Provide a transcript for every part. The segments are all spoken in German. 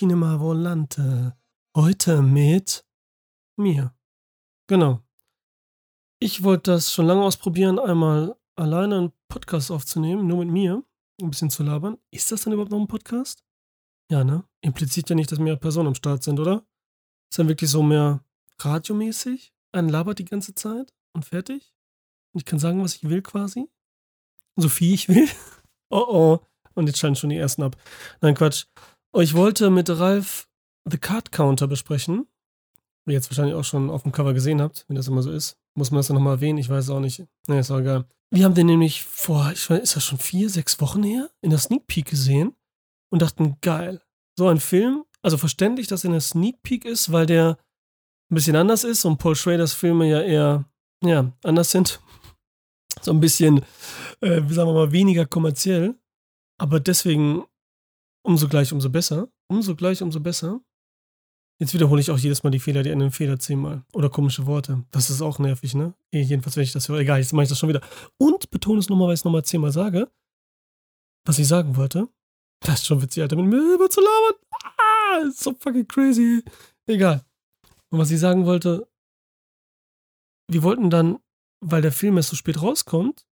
Cinema Volante. Heute mit mir. Genau. Ich wollte das schon lange ausprobieren, einmal alleine einen Podcast aufzunehmen, nur mit mir, ein bisschen zu labern. Ist das dann überhaupt noch ein Podcast? Ja, ne? Impliziert ja nicht, dass mehr Personen am Start sind, oder? Ist dann wirklich so mehr radiomäßig? Ein labert die ganze Zeit und fertig? Und ich kann sagen, was ich will quasi? So viel ich will? oh oh. Und jetzt scheinen schon die ersten ab. Nein, Quatsch. Ich wollte mit Ralf The Card Counter besprechen. Wie ihr jetzt wahrscheinlich auch schon auf dem Cover gesehen habt, wenn das immer so ist. Muss man das dann nochmal erwähnen? Ich weiß auch nicht. Ne, ist auch egal. Wir haben den nämlich vor, ich weiß, ist das schon vier, sechs Wochen her, in der Sneak Peek gesehen und dachten, geil. So ein Film, also verständlich, dass er in der Sneak Peek ist, weil der ein bisschen anders ist und Paul Schraders Filme ja eher, ja, anders sind. So ein bisschen, äh, sagen wir mal, weniger kommerziell. Aber deswegen umso gleich, umso besser. Umso gleich, umso besser. Jetzt wiederhole ich auch jedes Mal die Fehler, die einen Fehler zehnmal. Oder komische Worte. Das ist auch nervig, ne? Eh, jedenfalls, wenn ich das höre. Egal, jetzt mache ich das schon wieder. Und betone es nochmal, weil ich es nochmal zehnmal sage. Was ich sagen wollte. Das ist schon witzig, Alter, mit mir über zu labern. Ah, so fucking crazy. Egal. Und was ich sagen wollte, wir wollten dann, weil der Film erst so spät rauskommt,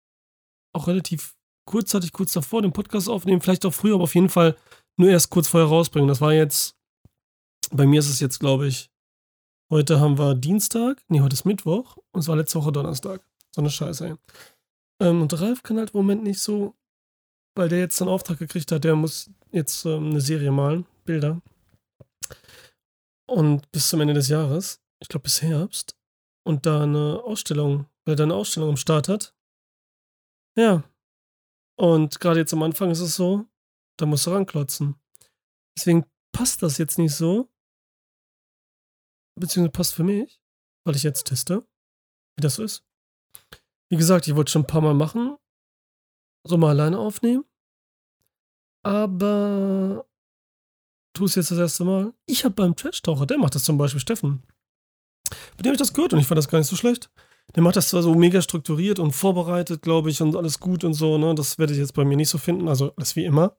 auch relativ kurzzeitig kurz davor den Podcast aufnehmen, vielleicht auch früher, aber auf jeden Fall nur erst kurz vorher rausbringen. Das war jetzt, bei mir ist es jetzt, glaube ich, heute haben wir Dienstag, nee, heute ist Mittwoch und es war letzte Woche Donnerstag. So eine Scheiße, ey. Ähm, und Ralf kann halt im Moment nicht so, weil der jetzt einen Auftrag gekriegt hat, der muss jetzt ähm, eine Serie malen, Bilder. Und bis zum Ende des Jahres, ich glaube bis Herbst, und da eine Ausstellung, weil er da eine Ausstellung am Start hat. Ja, und gerade jetzt am Anfang ist es so, da musst du ranklotzen. Deswegen passt das jetzt nicht so. Beziehungsweise passt für mich, weil ich jetzt teste, wie das so ist. Wie gesagt, ich wollte schon ein paar Mal machen. So mal alleine aufnehmen. Aber tu es jetzt das erste Mal. Ich habe beim Trash-Taucher, der macht das zum Beispiel, Steffen. Bei dem habe ich das gehört und ich fand das gar nicht so schlecht. Der macht das zwar so mega strukturiert und vorbereitet, glaube ich, und alles gut und so, ne? Das werde ich jetzt bei mir nicht so finden, also alles wie immer.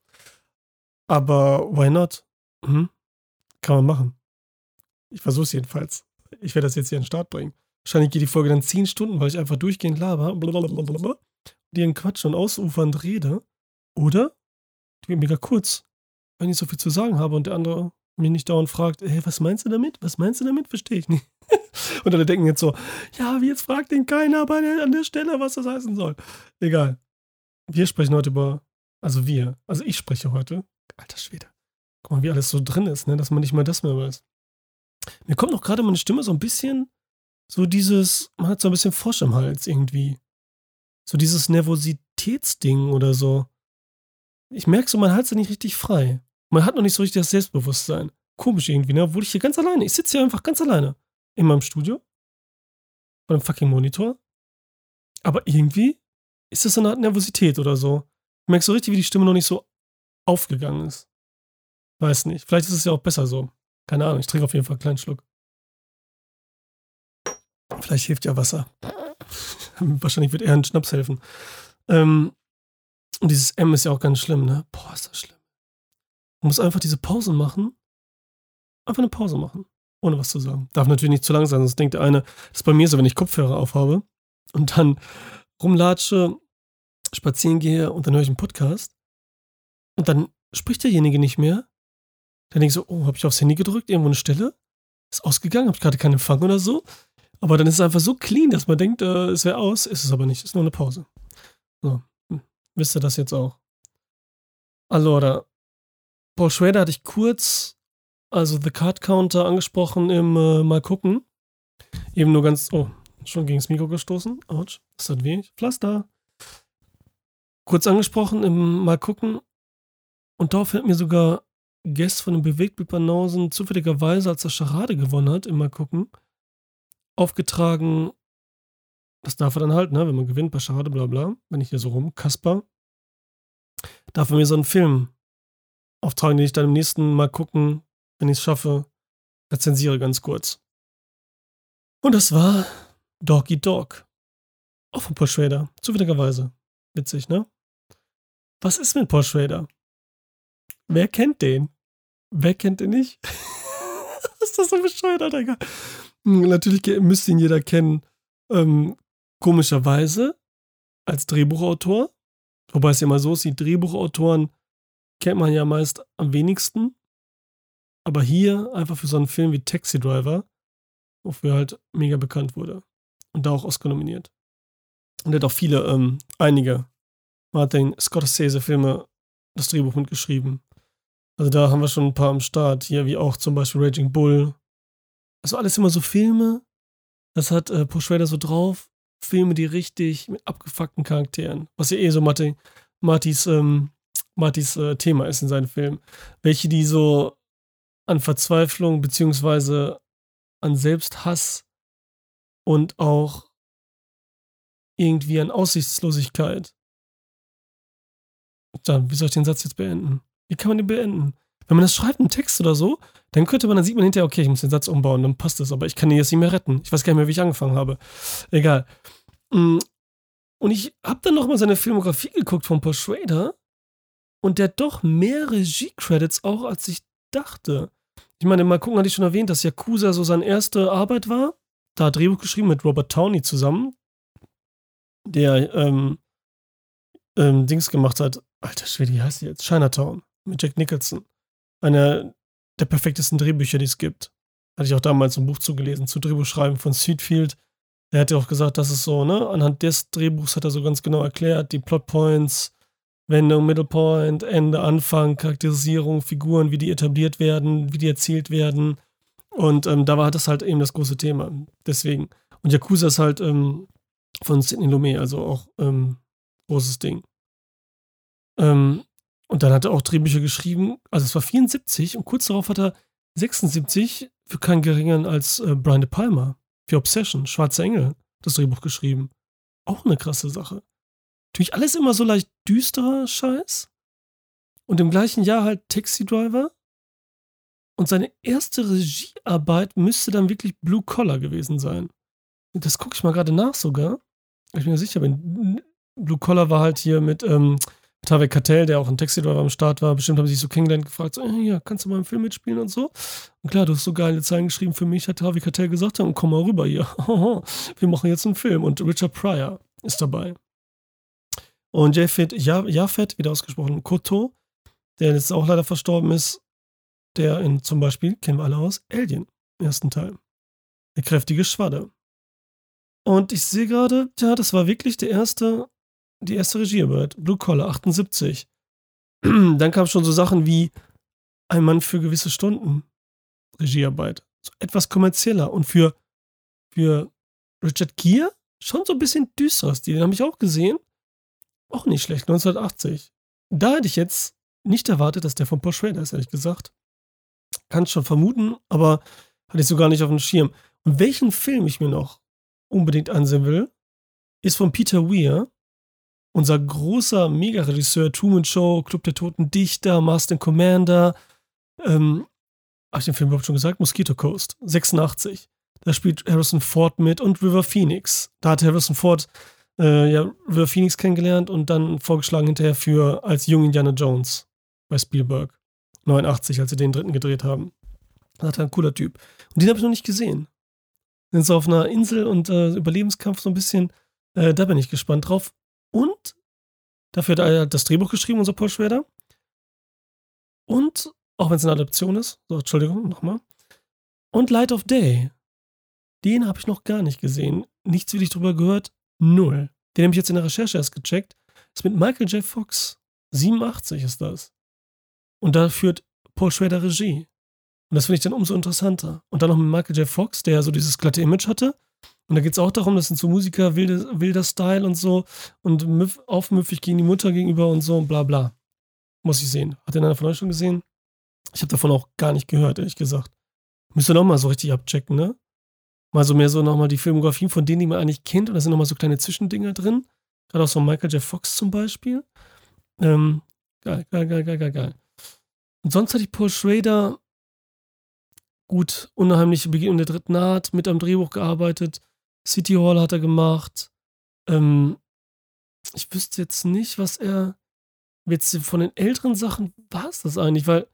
Aber why not? Hm? Kann man machen. Ich versuche es jedenfalls. Ich werde das jetzt hier in den Start bringen. Wahrscheinlich geht die Folge dann 10 Stunden, weil ich einfach durchgehend laber, blablabla, die in Quatsch und ausufernd rede. Oder die mega kurz, wenn ich so viel zu sagen habe und der andere mir nicht dauernd fragt, hey, was meinst du damit? Was meinst du damit? Verstehe ich nicht. Und alle denken jetzt so, ja, wie jetzt fragt den keiner bei der, an der Stelle, was das heißen soll. Egal. Wir sprechen heute über, also wir, also ich spreche heute, alter Schwede. Guck mal, wie alles so drin ist, ne, dass man nicht mal das mehr weiß. Mir kommt noch gerade meine Stimme so ein bisschen, so dieses, man hat so ein bisschen Frosch im Hals irgendwie. So dieses Nervositätsding oder so. Ich merke so, mein Hals ist nicht richtig frei. Man hat noch nicht so richtig das Selbstbewusstsein. Komisch irgendwie, ne? Obwohl ich hier ganz alleine, ich sitze hier einfach ganz alleine in meinem Studio. Bei einem fucking Monitor. Aber irgendwie ist das so eine Art Nervosität oder so. Ich merke so richtig, wie die Stimme noch nicht so aufgegangen ist. Weiß nicht. Vielleicht ist es ja auch besser so. Keine Ahnung. Ich trinke auf jeden Fall einen kleinen Schluck. Vielleicht hilft ja Wasser. Wahrscheinlich wird eher ein Schnaps helfen. Ähm, und dieses M ist ja auch ganz schlimm, ne? Boah, ist das schlimm. Man muss einfach diese Pause machen. Einfach eine Pause machen ohne was zu sagen. Darf natürlich nicht zu lang sein, sonst denkt der eine, das ist bei mir so, wenn ich Kopfhörer aufhabe und dann rumlatsche, spazieren gehe und dann höre ich einen Podcast und dann spricht derjenige nicht mehr. Dann denke ich so, oh, habe ich aufs Handy gedrückt, irgendwo eine Stelle? Ist ausgegangen, habe ich gerade keinen Empfang oder so. Aber dann ist es einfach so clean, dass man denkt, äh, es wäre aus, ist es aber nicht, ist nur eine Pause. So, hm. wisst ihr das jetzt auch? Allora, Paul Schrader hatte ich kurz also The Card Counter angesprochen im äh, Mal gucken. Eben nur ganz, oh, schon gegen das Mikro gestoßen. Autsch, das hat weh. Pflaster. Kurz angesprochen im Mal gucken. Und darauf hat mir sogar Guest von den Bewegtbildbanausen zufälligerweise, als er Charade gewonnen hat, im Mal gucken, aufgetragen. Das darf er dann halt, ne, wenn man gewinnt bei Charade, bla bla. Wenn ich hier so rum, Kasper. Darf er mir so einen Film auftragen, den ich dann im nächsten Mal gucken wenn ich es schaffe, rezensiere ganz kurz. Und das war Doggy Dog. Auch von Paul Schrader. Zufälligerweise. Witzig, ne? Was ist mit Paul Schrader? Wer kennt den? Wer kennt den nicht? ist das so bescheuert, Alter? Hm, natürlich müsste ihn jeder kennen. Ähm, komischerweise als Drehbuchautor. Wobei es ja immer so ist, die Drehbuchautoren kennt man ja meist am wenigsten. Aber hier einfach für so einen Film wie Taxi Driver, wofür er halt mega bekannt wurde. Und da auch Oscar nominiert. Und er hat auch viele, ähm, einige Martin Scorsese-Filme das Drehbuch mitgeschrieben. Also da haben wir schon ein paar am Start. Hier wie auch zum Beispiel Raging Bull. Also alles immer so Filme. Das hat äh, Paul Schrader so drauf. Filme, die richtig mit abgefuckten Charakteren. Was ja eh so Martin, Martys, ähm, Martys äh, Thema ist in seinen Filmen. Welche, die so an Verzweiflung beziehungsweise an Selbsthass und auch irgendwie an Aussichtslosigkeit. Dann, wie soll ich den Satz jetzt beenden? Wie kann man den beenden? Wenn man das schreibt im Text oder so, dann könnte man, dann sieht man hinterher, okay, ich muss den Satz umbauen, dann passt es, aber ich kann den jetzt nicht mehr retten. Ich weiß gar nicht mehr, wie ich angefangen habe. Egal. Mm. Und ich habe dann nochmal seine Filmografie geguckt von Paul Schrader und der hat doch mehr Regie-Credits auch, als ich dachte. Ich meine, mal gucken, hatte ich schon erwähnt, dass Yakuza so seine erste Arbeit war. Da hat Drehbuch geschrieben mit Robert Towney zusammen, der ähm, ähm, Dings gemacht hat. Alter Schwede, wie heißt die jetzt? Chinatown mit Jack Nicholson. Einer der perfektesten Drehbücher, die es gibt. Hatte ich auch damals ein Buch zugelesen, zu Drehbuchschreiben von Sweetfield. Er hat ja auch gesagt, dass es so, ne? Anhand des Drehbuchs hat er so ganz genau erklärt, die Plotpoints, Wendung, Middlepoint, Ende, Anfang, Charakterisierung, Figuren, wie die etabliert werden, wie die erzählt werden. Und ähm, da war das halt eben das große Thema. Deswegen. Und Yakuza ist halt ähm, von Sidney Lumet, also auch ähm, großes Ding. Ähm, und dann hat er auch Drehbücher geschrieben. Also es war 74 und kurz darauf hat er 76 für keinen geringeren als äh, Brian De Palma für Obsession, Schwarze Engel, das Drehbuch geschrieben. Auch eine krasse Sache. Natürlich alles immer so leicht düsterer Scheiß. Und im gleichen Jahr halt Taxi Driver. Und seine erste Regiearbeit müsste dann wirklich Blue Collar gewesen sein. Das gucke ich mal gerade nach sogar. Ich bin mir sicher bin. Blue Collar war halt hier mit ähm, Tavek Cartel, der auch ein Taxi-Driver am Start war, bestimmt haben sie sich so kennengelernt gefragt, so, ja, kannst du mal im Film mitspielen und so? Und klar, du hast so geile Zeilen geschrieben für mich, hat Tavek Cartel gesagt, und komm mal rüber hier. Wir machen jetzt einen Film und Richard Pryor ist dabei. Und Jafet, Jafet, wieder ausgesprochen, Koto, der jetzt auch leider verstorben ist, der in zum Beispiel, kennen wir alle aus, Alien, im ersten Teil. Der kräftige Schwadde. Und ich sehe gerade, ja, das war wirklich der erste die erste Regiearbeit, Blue Collar, 78. Dann kam schon so Sachen wie Ein Mann für gewisse Stunden, Regiearbeit. So etwas kommerzieller und für, für Richard Gere schon so ein bisschen düsterer Stil. Den habe ich auch gesehen. Auch nicht schlecht, 1980. Da hätte ich jetzt nicht erwartet, dass der von Paul Schrader ist, ehrlich gesagt. Kann schon vermuten, aber hatte ich so gar nicht auf dem Schirm. Und welchen Film ich mir noch unbedingt ansehen will, ist von Peter Weir unser großer Mega-Regisseur, Truman Show, Club der Toten Dichter, Master Commander, ähm, habe ich den Film überhaupt schon gesagt? Mosquito Coast, 86. Da spielt Harrison Ford mit und River Phoenix. Da hat Harrison Ford äh, ja, River Phoenix kennengelernt und dann vorgeschlagen hinterher für als jung Indiana Jones bei Spielberg. 89, als sie den dritten gedreht haben. Das hat ein cooler Typ. Und den habe ich noch nicht gesehen. Sind so auf einer Insel und äh, Überlebenskampf so ein bisschen. Äh, da bin ich gespannt drauf. Und dafür hat er das Drehbuch geschrieben, unser Paul Schwerder. Und, auch wenn es eine Adaption ist, so, Entschuldigung, nochmal. Und Light of Day. Den habe ich noch gar nicht gesehen. Nichts wirklich drüber gehört. Null. Den habe ich jetzt in der Recherche erst gecheckt. Ist mit Michael J. Fox. 87 ist das. Und da führt Paul Schrader Regie. Und das finde ich dann umso interessanter. Und dann noch mit Michael J. Fox, der ja so dieses glatte Image hatte. Und da geht es auch darum, das sind so Musiker, wilde, wilder Style und so und aufmüffig gegen die Mutter gegenüber und so und bla bla. Muss ich sehen. Hat den einer von euch schon gesehen? Ich habe davon auch gar nicht gehört, ehrlich gesagt. Müsst ihr noch mal so richtig abchecken, ne? Mal so mehr so nochmal die Filmografien von denen, die man eigentlich kennt. Und da sind nochmal so kleine Zwischendinger drin. Gerade auch so Michael J. Fox zum Beispiel. Ähm, geil, geil, geil, geil, geil, geil. Und sonst hatte ich Paul Schrader gut, unheimliche Begegnung der dritten Art, mit am Drehbuch gearbeitet. City Hall hat er gemacht. Ähm, ich wüsste jetzt nicht, was er. Jetzt von den älteren Sachen war es das eigentlich, weil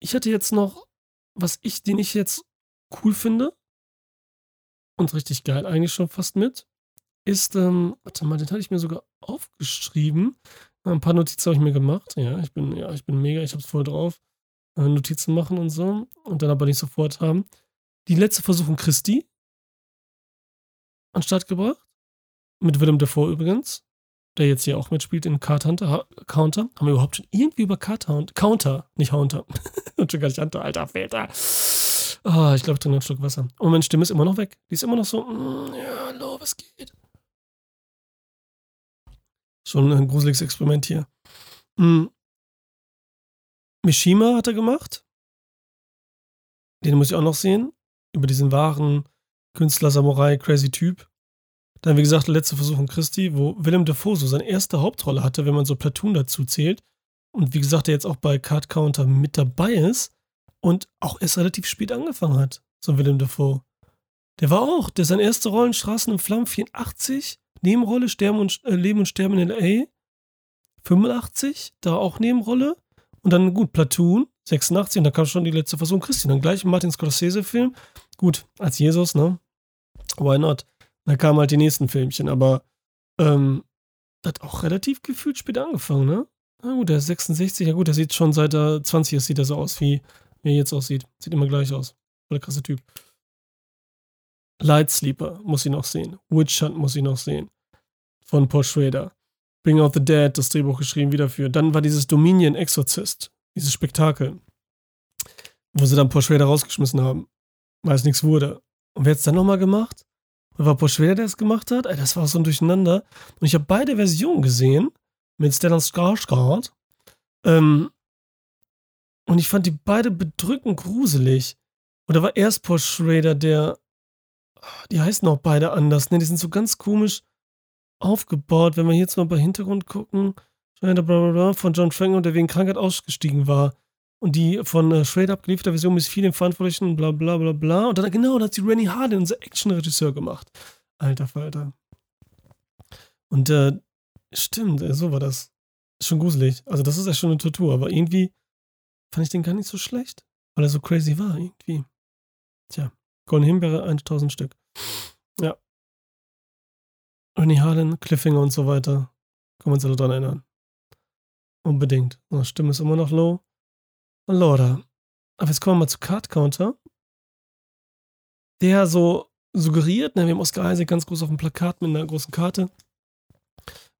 ich hatte jetzt noch, was ich, den ich jetzt cool finde und richtig geil eigentlich schon fast mit, ist, ähm, warte mal, den hatte ich mir sogar aufgeschrieben. Ein paar Notizen habe ich mir gemacht. Ja, ich bin, ja, ich bin mega, ich habe es voll drauf. Äh, Notizen machen und so. Und dann aber nicht sofort haben. Die letzte Versuchung Christi an Start gebracht. Mit Willem Dafoe übrigens. Der jetzt hier auch mitspielt in Card Hunter. Counter. Haben wir überhaupt schon irgendwie über Card Hunter? Counter, nicht Hunter. und schon gar nicht Hunter, alter Väter. Ah, oh, ich glaube, ich trinke einen Schluck Wasser. Und meine Stimme ist immer noch weg. Die ist immer noch so, mm, ja, hallo, was geht? Schon ein gruseliges Experiment hier. Hm. Mishima hat er gemacht. Den muss ich auch noch sehen. Über diesen wahren Künstler, Samurai, crazy Typ. Dann, wie gesagt, letzte Versuchung Christi, wo Willem Dafoe so seine erste Hauptrolle hatte, wenn man so Platoon dazu zählt. Und wie gesagt, der jetzt auch bei Card Counter mit dabei ist und auch erst relativ spät angefangen hat, so Willem Dafoe. Der war auch, der seine erste Rolle in Straßen und Flammen 84 Nebenrolle, Sterben und, äh, Leben und Sterben in L.A. 85, da auch Nebenrolle. Und dann, gut, Platoon, 86, und da kam schon die letzte Version Christian. Dann gleich ein Martin Scorsese-Film. Gut, als Jesus, ne? Why not? Da kamen halt die nächsten Filmchen, aber ähm, hat auch relativ gefühlt spät angefangen, ne? Na gut, der ist 66, ja gut, der sieht schon seit er 20 ist, sieht er so aus, wie, wie er jetzt aussieht. Sieht immer gleich aus. Voll der krasse Typ. Light Sleeper muss ich noch sehen. Witch Hunt muss ich noch sehen von Paul Schrader. Bring Out the Dead, das Drehbuch geschrieben, wieder für. Dann war dieses Dominion Exorcist, dieses Spektakel, wo sie dann Paul Schrader rausgeschmissen haben, weil es nichts wurde. Und wer hat es dann nochmal gemacht? Und war Paul Schrader, der es gemacht hat? Ey, das war so ein Durcheinander. Und ich habe beide Versionen gesehen mit Stellan Skarsgård. Ähm, und ich fand die beide bedrückend gruselig. Und da war erst Paul Schrader, der. Die heißen auch beide anders, ne? Die sind so ganz komisch aufgebaut, wenn wir jetzt mal bei Hintergrund gucken, von John Franklin, der wegen Krankheit ausgestiegen war. Und die von äh, Straight Up gelieferte Version ist vielen Verantwortlichen, bla bla bla bla. Und dann, genau, da hat sie Rennie Harden, unser Action-Regisseur, gemacht. Alter Falter. Und äh, stimmt, äh, so war das. Schon gruselig. Also, das ist echt schon eine Tortur, aber irgendwie fand ich den gar nicht so schlecht, weil er so crazy war, irgendwie. Tja, Golden Himbeere 1000 Stück. Ja, Ernie Harlan, Cliffhanger und so weiter. Können wir uns alle dran erinnern. Unbedingt. Unsere Stimme ist immer noch low. Lorda. Aber jetzt kommen wir mal zu Card Counter. Der so suggeriert, ne, wir haben Oscar Isaac ganz groß auf dem Plakat mit einer großen Karte.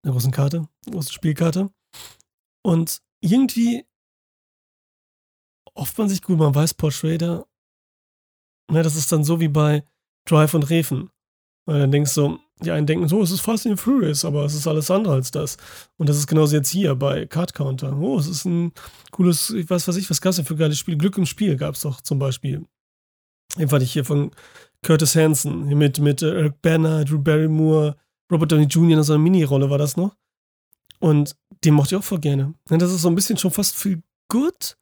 Einer großen Karte, einer großen Spielkarte. Und irgendwie hofft man sich gut, man weiß Paul Schrader. Ne, das ist dann so wie bei Drive und Refen. Weil dann denkst du, die einen denken so, es ist Fast and Furious, aber es ist alles andere als das. Und das ist genauso jetzt hier bei Card Counter. Oh, es ist ein cooles, ich weiß was ich, was gab es denn für geile Spiele? Glück im Spiel gab es doch zum Beispiel. Den fand ich hier von Curtis Hanson mit, mit äh, Eric Banner, Drew Barrymore, Robert Downey Jr. in so einer Mini-Rolle war das noch. Und den mochte ich auch voll gerne. Das ist so ein bisschen schon fast viel gut,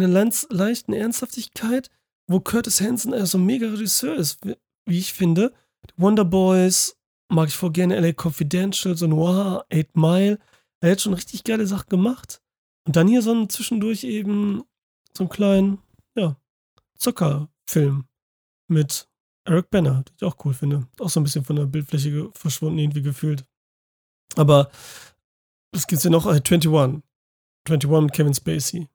in einer leichten Ernsthaftigkeit, wo Curtis Hanson so also mega Regisseur ist, wie ich finde. Wonder Boys, mag ich voll gerne LA Confidential, so Noir, Eight Mile. Er hat schon richtig geile Sachen gemacht. Und dann hier so ein zwischendurch eben so einen kleinen, ja, Zuckerfilm mit Eric Banner, den ich auch cool finde. Auch so ein bisschen von der Bildfläche verschwunden irgendwie gefühlt. Aber es gibt ja noch äh, 21. 21 mit Kevin Spacey.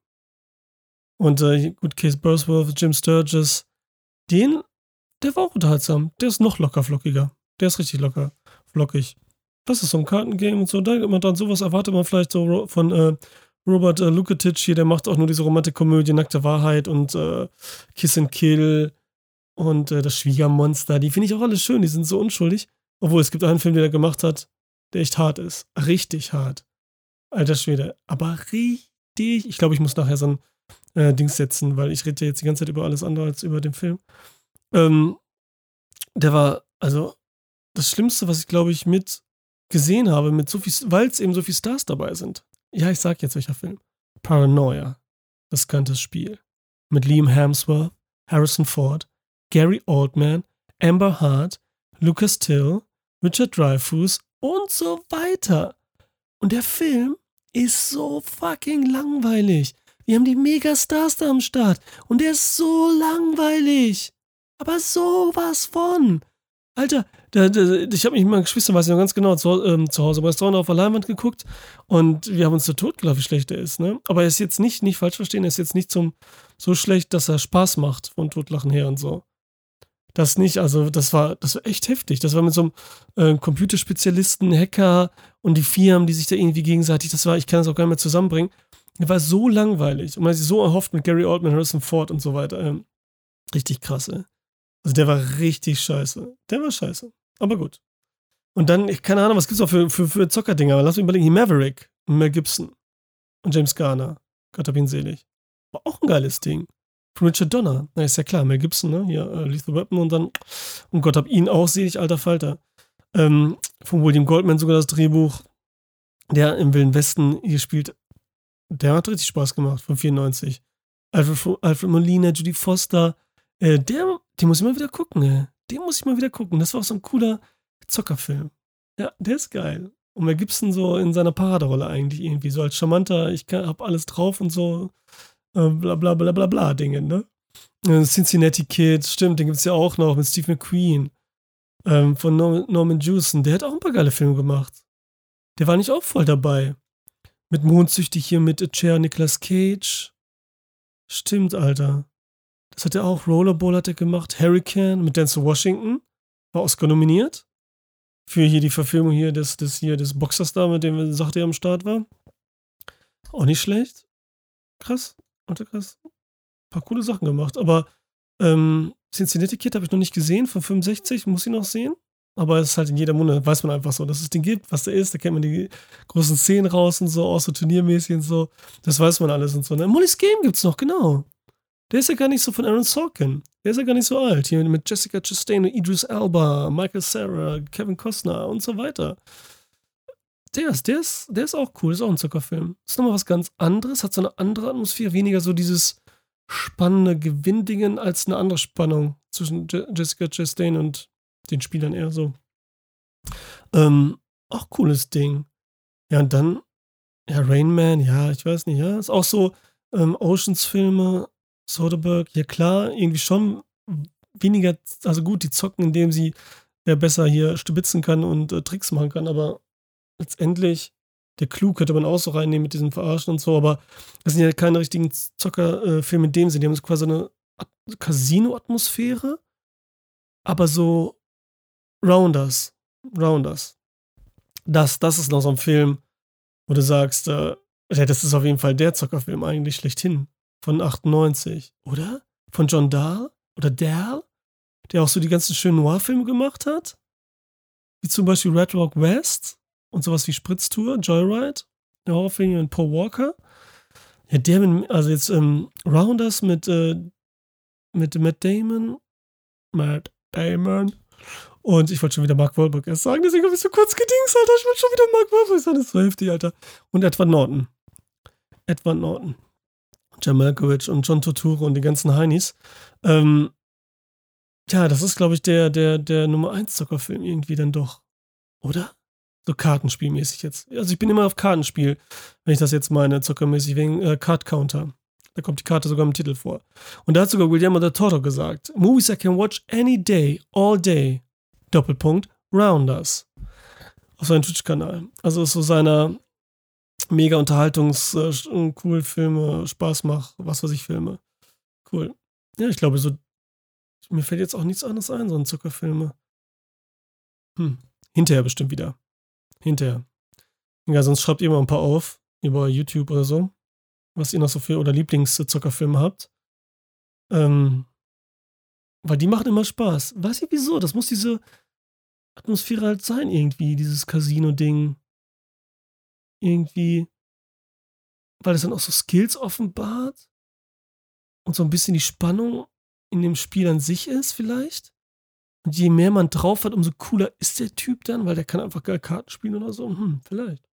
Und äh, gut, Case Bursworth, Jim Sturgis. Den, der war auch unterhaltsam. Der ist noch locker flockiger. Der ist richtig locker, flockig. Das ist so ein Kartengame und so. Da man dann sowas erwartet man vielleicht so von äh, Robert äh, Lukatic hier, der macht auch nur diese Romantikkomödie Nackte Wahrheit und äh, Kiss and Kill und äh, das Schwiegermonster. Die finde ich auch alle schön, die sind so unschuldig. Obwohl es gibt einen Film, den er gemacht hat, der echt hart ist. Richtig hart. Alter Schwede. Aber richtig. Ich glaube, ich muss nachher so ein äh, Dings setzen, weil ich rede ja jetzt die ganze Zeit über alles andere als über den Film. Ähm, der war, also das Schlimmste, was ich, glaube ich, mit gesehen habe, mit so viel, weil es eben so viele Stars dabei sind. Ja, ich sag jetzt welcher Film. Paranoia. Das kannte Spiel. Mit Liam Hemsworth, Harrison Ford, Gary Oldman, Amber Hart, Lucas Till, Richard Dreyfuss und so weiter. Und der Film ist so fucking langweilig. Wir haben die Megastars da am Start. Und der ist so langweilig. Aber sowas von. Alter, da, da, ich habe mich mit meinen Geschwistern, weiß ich noch ganz genau, zu, ähm, zu Hause im Restaurant auf der Leinwand geguckt und wir haben uns da totgelacht, wie schlecht er ist. Ne? Aber er ist jetzt nicht, nicht falsch verstehen, er ist jetzt nicht zum, so schlecht, dass er Spaß macht von Totlachen her und so. Das nicht, also das war, das war echt heftig. Das war mit so einem äh, Computerspezialisten, Hacker und die Firmen, die sich da irgendwie gegenseitig, das war, ich kann das auch gar nicht mehr zusammenbringen. Er war so langweilig und man sich so erhofft mit Gary Oldman, Harrison Ford und so weiter. Ähm, richtig krass, ey. Also der war richtig scheiße. Der war scheiße. Aber gut. Und dann, ich keine Ahnung, was gibt's auch für, für, für Zockerdinger? Lass mich überlegen, Maverick, Mel Gibson und James Garner. Gott hab ihn selig. War auch ein geiles Ding. Von Richard Donner. Na, ist ja klar, Mel Gibson, ne? Hier, uh, Lethal Weapon und dann, und Gott hab ihn auch selig, alter Falter. Ähm, von William Goldman sogar das Drehbuch. Der im Wilden Westen hier spielt. Der hat richtig Spaß gemacht, von 94. Alfred, Alfred Molina, Judy Foster. Äh, der, den muss ich mal wieder gucken, ey. Den muss ich mal wieder gucken. Das war auch so ein cooler Zockerfilm. Ja, der ist geil. Und Mel Gibson so in seiner Paraderolle eigentlich irgendwie, so als charmanter, ich kann, hab alles drauf und so, äh, bla bla bla bla bla Dinge, ne? Äh, Cincinnati Kids, stimmt, den gibt's ja auch noch mit Steve McQueen ähm, von Norman, Norman Jewison. Der hat auch ein paar geile Filme gemacht. Der war nicht auch voll dabei. Mit Mondsüchtig hier mit A Chair Nicolas Cage. Stimmt, Alter. Das hat er auch. Rollerball hat er gemacht. Hurricane mit Denzel Washington. War Oscar nominiert. Für hier die Verfilmung hier des, des, hier des Boxers da, mit dem wir er am Start war. Auch nicht schlecht. Krass. Warte, krass. Ein paar coole Sachen gemacht. Aber ähm, Cincinnati Kid habe ich noch nicht gesehen. Von 65 muss ich noch sehen. Aber es ist halt in jeder Munde, weiß man einfach so, dass es den gibt, was der ist. Da kennt man die großen Szenen raus und so, auch so turniermäßig und so. Das weiß man alles und so. Ne? Molly's Game gibt's noch, genau. Der ist ja gar nicht so von Aaron Sorkin. Der ist ja gar nicht so alt. Hier mit Jessica Chastain, Idris Elba, Michael Sarah, Kevin Costner und so weiter. Der ist, der ist, der ist auch cool. Ist auch ein Zuckerfilm. Ist nochmal was ganz anderes. Hat so eine andere Atmosphäre. Weniger so dieses spannende Gewinndingen als eine andere Spannung zwischen Je Jessica Chastain und den Spielern eher so. Ähm, auch cooles Ding. Ja, und dann, ja, Rain Man, ja, ich weiß nicht, ja, ist auch so ähm, Oceans-Filme, Soderbergh, ja klar, irgendwie schon weniger, also gut, die zocken, indem sie ja besser hier stibitzen kann und äh, Tricks machen kann, aber letztendlich, der Clou könnte man auch so reinnehmen mit diesem Verarschen und so, aber das sind ja keine richtigen Zockerfilme äh, in dem Sinne, die haben so quasi eine Casino-Atmosphäre, aber so Rounders, Rounders. Das, das ist noch so ein Film, wo du sagst, äh, das ist auf jeden Fall der Zockerfilm eigentlich schlechthin von 98, oder? Von John Dahl oder Dahl, der auch so die ganzen schönen Noir-Filme gemacht hat. Wie zum Beispiel Red Rock West und sowas wie Spritztour, Joyride, der Horrorfilm mit Paul Walker. Ja, der mit, also jetzt ähm, Rounders mit, äh, mit Matt Damon. Matt Damon. Und ich wollte schon wieder Mark Wahlberg erst sagen, deswegen habe ich so kurz gedingst, Alter. Ich wollte schon wieder Mark Wahlberg sagen, das ist so heftig, Alter. Und Edward Norton. Edward Norton. John Malkovich und John Turturro und die ganzen Heinis. Ähm, ja, das ist, glaube ich, der, der, der Nummer 1 Zuckerfilm irgendwie dann doch. Oder? So Kartenspielmäßig jetzt. Also ich bin immer auf Kartenspiel, wenn ich das jetzt meine, zuckermäßig, wegen äh, Card Counter. Da kommt die Karte sogar im Titel vor. Und da hat sogar Guillermo del Toro gesagt: Movies I can watch any day, all day. Doppelpunkt, Rounders. Auf seinem Twitch-Kanal. Also ist so seiner mega Unterhaltungs-, äh, cool Filme, Spaß macht, was weiß ich, Filme. Cool. Ja, ich glaube, so. Mir fällt jetzt auch nichts anderes ein, so ein Zuckerfilme. Hm. Hinterher bestimmt wieder. Hinterher. Ja, sonst schreibt ihr mal ein paar auf über YouTube oder so, was ihr noch so für oder Lieblingszuckerfilme habt. Ähm, weil die machen immer Spaß. Weiß ich wieso? Das muss diese Atmosphäre halt sein, irgendwie, dieses Casino-Ding irgendwie, weil es dann auch so Skills offenbart und so ein bisschen die Spannung in dem Spiel an sich ist, vielleicht. Und je mehr man drauf hat, umso cooler ist der Typ dann, weil der kann einfach geil Karten spielen oder so. Hm, vielleicht.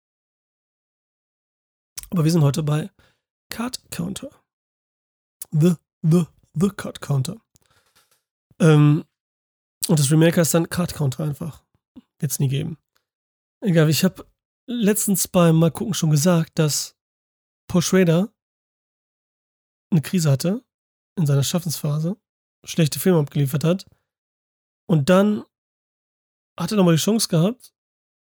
Aber wir sind heute bei Card Counter. The, the, the Card Counter. Ähm, und das Remake heißt dann Card Counter einfach. Jetzt nie geben. Egal, ich habe letztens beim Mal gucken schon gesagt, dass Paul Schrader eine Krise hatte in seiner Schaffensphase, schlechte Filme abgeliefert hat und dann hat er nochmal die Chance gehabt,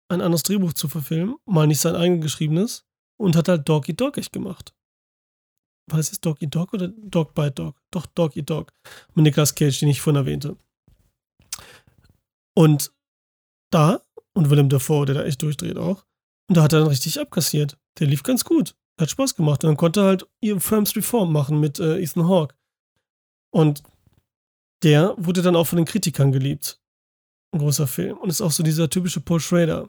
ein anderes Drehbuch zu verfilmen, mal nicht sein eigenes geschriebenes und hat halt Dog Eat Dog echt gemacht. War das jetzt Dog Eat Dog oder Dog Bite Dog? Doch, Dog Eat Dog. Mit Nicolas Cage, den ich vorhin erwähnte. Und da, und Willem Dafoe, der da echt durchdreht auch, und da hat er dann richtig abkassiert. Der lief ganz gut. Hat Spaß gemacht. Und dann konnte er halt ihr Firms Reform machen mit äh, Ethan Hawke. Und der wurde dann auch von den Kritikern geliebt. Ein großer Film. Und ist auch so dieser typische Paul Schrader.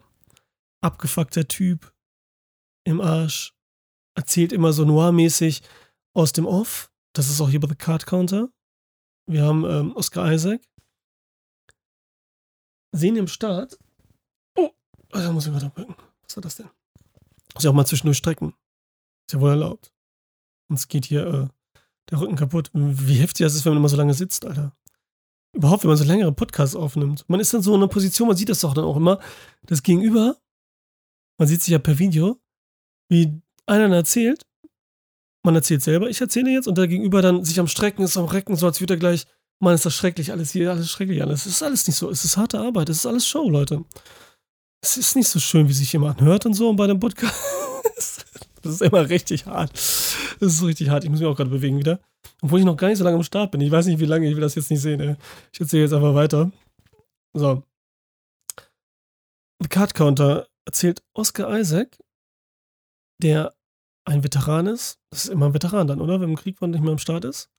Abgefuckter Typ. Im Arsch. Erzählt immer so noir-mäßig aus dem Off. Das ist auch hier bei The Card Counter. Wir haben ähm, Oscar Isaac. Sehen im Start. Oh, da muss ich mal drücken. Was war das denn? Muss ich auch mal zwischendurch strecken. Ist ja wohl erlaubt. Uns geht hier äh, der Rücken kaputt. Wie heftig das ist, wenn man immer so lange sitzt, Alter. Überhaupt, wenn man so längere Podcasts aufnimmt. Man ist dann so in einer Position, man sieht das doch dann auch immer, das Gegenüber, man sieht sich ja per Video, wie einer erzählt, man erzählt selber, ich erzähle jetzt, und der Gegenüber dann sich am Strecken ist, am Recken, so als würde er gleich, man ist das schrecklich, alles hier, alles schrecklich, alles. Es ist alles nicht so, es ist harte Arbeit, es ist alles Show, Leute. Es ist nicht so schön, wie sich jemand hört und so und bei dem Podcast. Das ist immer richtig hart. Das ist richtig hart. Ich muss mich auch gerade bewegen wieder. Obwohl ich noch gar nicht so lange am Start bin. Ich weiß nicht, wie lange, ich will das jetzt nicht sehen. Ich erzähle jetzt einfach weiter. So. The Card Counter erzählt Oscar Isaac, der ein Veteran ist. Das ist immer ein Veteran dann, oder? Wenn im Krieg nicht mehr am Start ist.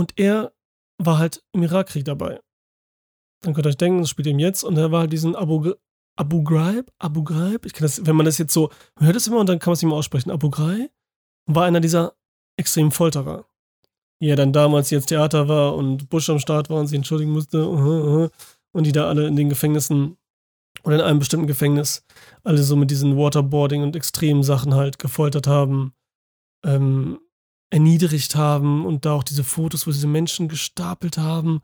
Und er war halt im Irakkrieg dabei. Dann könnt ihr euch denken, das spielt ihm jetzt. Und er war halt diesen Abu, Abu Ghraib, Abu Ghraib, ich kann das, wenn man das jetzt so, man hört das immer und dann kann man es nicht mehr aussprechen. Abu Ghraib war einer dieser extremen Folterer. Wie er dann damals jetzt Theater war und Bush am Start war und sich entschuldigen musste. Uh, uh, und die da alle in den Gefängnissen oder in einem bestimmten Gefängnis alle so mit diesen Waterboarding und extremen Sachen halt gefoltert haben, ähm, erniedrigt haben und da auch diese Fotos, wo diese Menschen gestapelt haben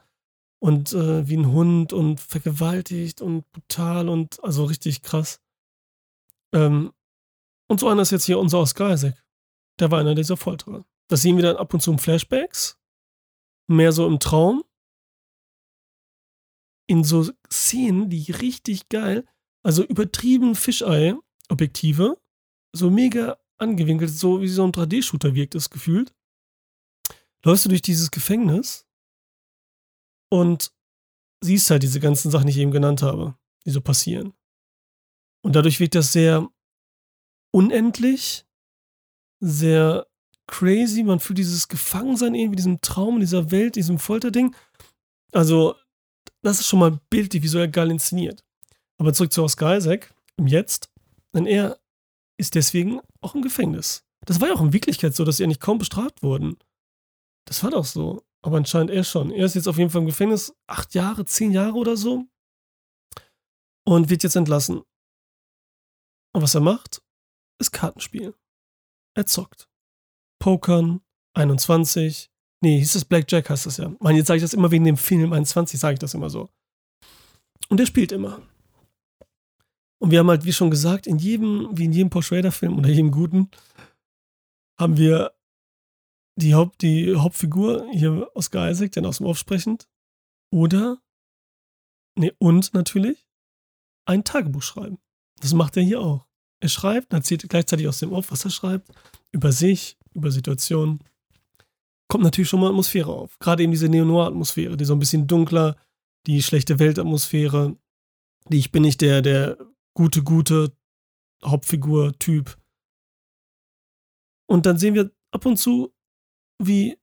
und äh, wie ein Hund und vergewaltigt und brutal und also richtig krass. Ähm, und so einer ist jetzt hier unser Oscar Isaac. Der war einer dieser Folterer. Das sehen wir dann ab und zu in Flashbacks, mehr so im Traum. In so Szenen, die richtig geil, also übertrieben Fischei-Objektive, so mega angewinkelt, so wie so ein 3D-Shooter wirkt es gefühlt. Läufst du durch dieses Gefängnis und siehst halt diese ganzen Sachen, die ich eben genannt habe, die so passieren. Und dadurch wirkt das sehr unendlich, sehr crazy. Man fühlt dieses Gefangensein irgendwie, diesem Traum, in dieser Welt, diesem Folterding. Also, das ist schon mal bildlich, er geil inszeniert. Aber zurück zu Oscar Isaac, im Jetzt, denn er ist deswegen auch im Gefängnis. Das war ja auch in Wirklichkeit so, dass sie eigentlich kaum bestraft wurden. Das war doch so. Aber anscheinend er schon. Er ist jetzt auf jeden Fall im Gefängnis, acht Jahre, zehn Jahre oder so. Und wird jetzt entlassen. Und was er macht, ist Kartenspiel. Er zockt. Pokern, 21. Nee, hieß das Blackjack, heißt das ja. Mann, jetzt sage ich das immer wegen dem Film 21, sage ich das immer so. Und er spielt immer. Und wir haben halt, wie schon gesagt, in jedem, wie in jedem Paul Schrader-Film oder jedem guten, haben wir die, Haupt, die Hauptfigur, hier Oscar Isaac, denn aus dem Off sprechend, oder, nee, und natürlich, ein Tagebuch schreiben. Das macht er hier auch. Er schreibt, erzählt gleichzeitig aus dem Off, was er schreibt, über sich, über Situationen. Kommt natürlich schon mal Atmosphäre auf. Gerade eben diese Neo-Noir-Atmosphäre, die so ein bisschen dunkler, die schlechte Weltatmosphäre, die ich bin nicht der, der gute, gute Hauptfigur-Typ. Und dann sehen wir ab und zu wie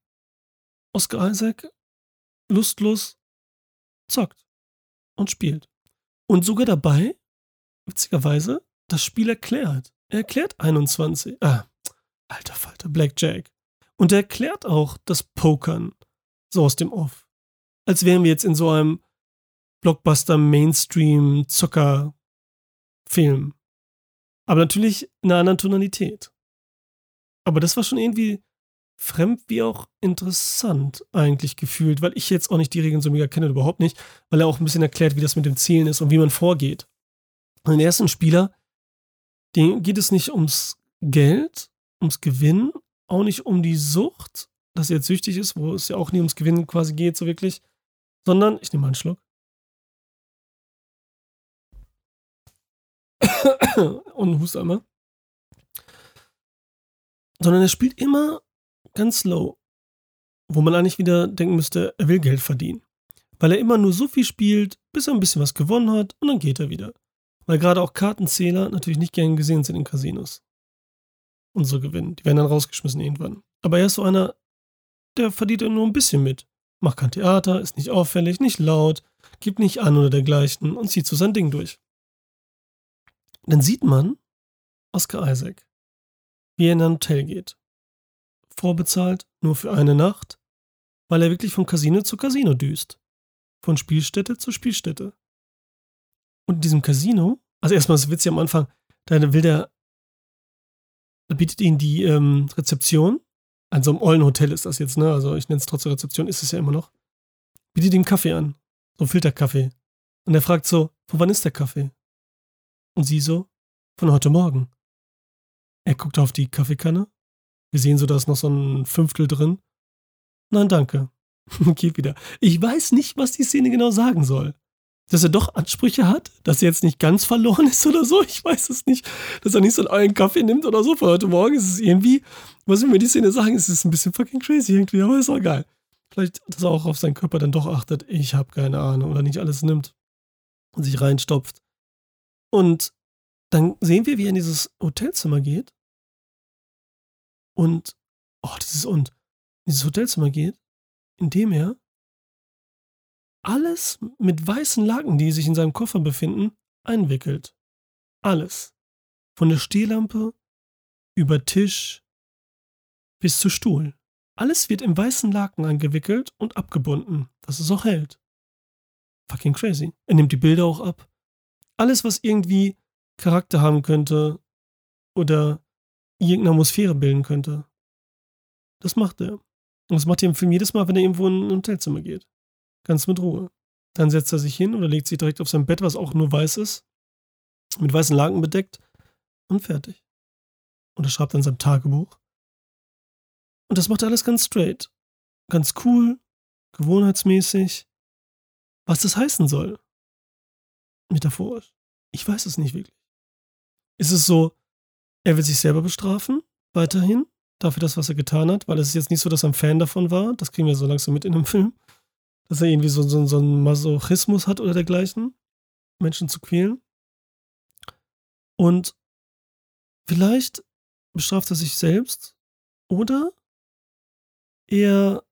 Oscar Isaac lustlos zockt und spielt. Und sogar dabei, witzigerweise, das Spiel erklärt. Er erklärt 21. Ah, alter Falter, Blackjack. Und er erklärt auch das Pokern, so aus dem Off. Als wären wir jetzt in so einem Blockbuster Mainstream Zucker Film. Aber natürlich in einer anderen Tonalität. Aber das war schon irgendwie fremd wie auch interessant eigentlich gefühlt, weil ich jetzt auch nicht die Regeln so mega kenne, überhaupt nicht, weil er auch ein bisschen erklärt, wie das mit dem Zielen ist und wie man vorgeht. Und den ersten Spieler, den geht es nicht ums Geld ums Gewinnen, auch nicht um die Sucht, dass er jetzt süchtig ist, wo es ja auch nie ums Gewinnen quasi geht, so wirklich, sondern, ich nehme mal einen Schluck. Und hust einmal. Sondern er spielt immer ganz low. Wo man eigentlich wieder denken müsste, er will Geld verdienen. Weil er immer nur so viel spielt, bis er ein bisschen was gewonnen hat und dann geht er wieder. Weil gerade auch Kartenzähler natürlich nicht gern gesehen sind in Casinos. Und so gewinnen. Die werden dann rausgeschmissen irgendwann. Aber er ist so einer, der verdient nur ein bisschen mit. Macht kein Theater, ist nicht auffällig, nicht laut, gibt nicht an oder dergleichen und zieht so sein Ding durch. Dann sieht man Oscar Isaac, wie er in ein Hotel geht. Vorbezahlt, nur für eine Nacht, weil er wirklich von Casino zu Casino düst. Von Spielstätte zu Spielstätte. Und in diesem Casino, also erstmal das Witz am Anfang, da will der, da bietet ihn die ähm, Rezeption, an so einem ollen Hotel ist das jetzt, ne? Also ich nenne es trotzdem Rezeption, ist es ja immer noch. Bietet ihm Kaffee an. So Filterkaffee. Und er fragt so, von wann ist der Kaffee? Und sie so, von heute Morgen. Er guckt auf die Kaffeekanne. Wir sehen so, da ist noch so ein Fünftel drin. Nein, danke. Geht wieder. Ich weiß nicht, was die Szene genau sagen soll. Dass er doch Ansprüche hat, dass er jetzt nicht ganz verloren ist oder so. Ich weiß es nicht. Dass er nicht so einen Kaffee nimmt oder so von heute Morgen. Es ist irgendwie, was will mir die Szene sagen, es ist ein bisschen fucking crazy irgendwie, aber ist auch geil. Vielleicht, dass er auch auf seinen Körper dann doch achtet. Ich habe keine Ahnung. Oder nicht alles nimmt und sich reinstopft. Und dann sehen wir, wie er in dieses Hotelzimmer geht. Und, oh, dieses und, in dieses Hotelzimmer geht, in dem er alles mit weißen Laken, die sich in seinem Koffer befinden, einwickelt. Alles. Von der Stehlampe über Tisch bis zu Stuhl. Alles wird im weißen Laken eingewickelt und abgebunden, dass es auch hält. Fucking crazy. Er nimmt die Bilder auch ab alles, was irgendwie Charakter haben könnte oder irgendeine Atmosphäre bilden könnte. Das macht er. Und das macht er im Film jedes Mal, wenn er irgendwo in ein Hotelzimmer geht. Ganz mit Ruhe. Dann setzt er sich hin oder legt sich direkt auf sein Bett, was auch nur weiß ist, mit weißen Laken bedeckt und fertig. Und er schreibt dann sein Tagebuch. Und das macht er alles ganz straight. Ganz cool, gewohnheitsmäßig. Was das heißen soll metaphorisch? Ich weiß es nicht wirklich. Ist es so, er will sich selber bestrafen, weiterhin, dafür das, was er getan hat, weil es ist jetzt nicht so, dass er ein Fan davon war, das kriegen wir so langsam mit in dem Film, dass er irgendwie so, so, so einen Masochismus hat oder dergleichen, Menschen zu quälen. Und vielleicht bestraft er sich selbst oder er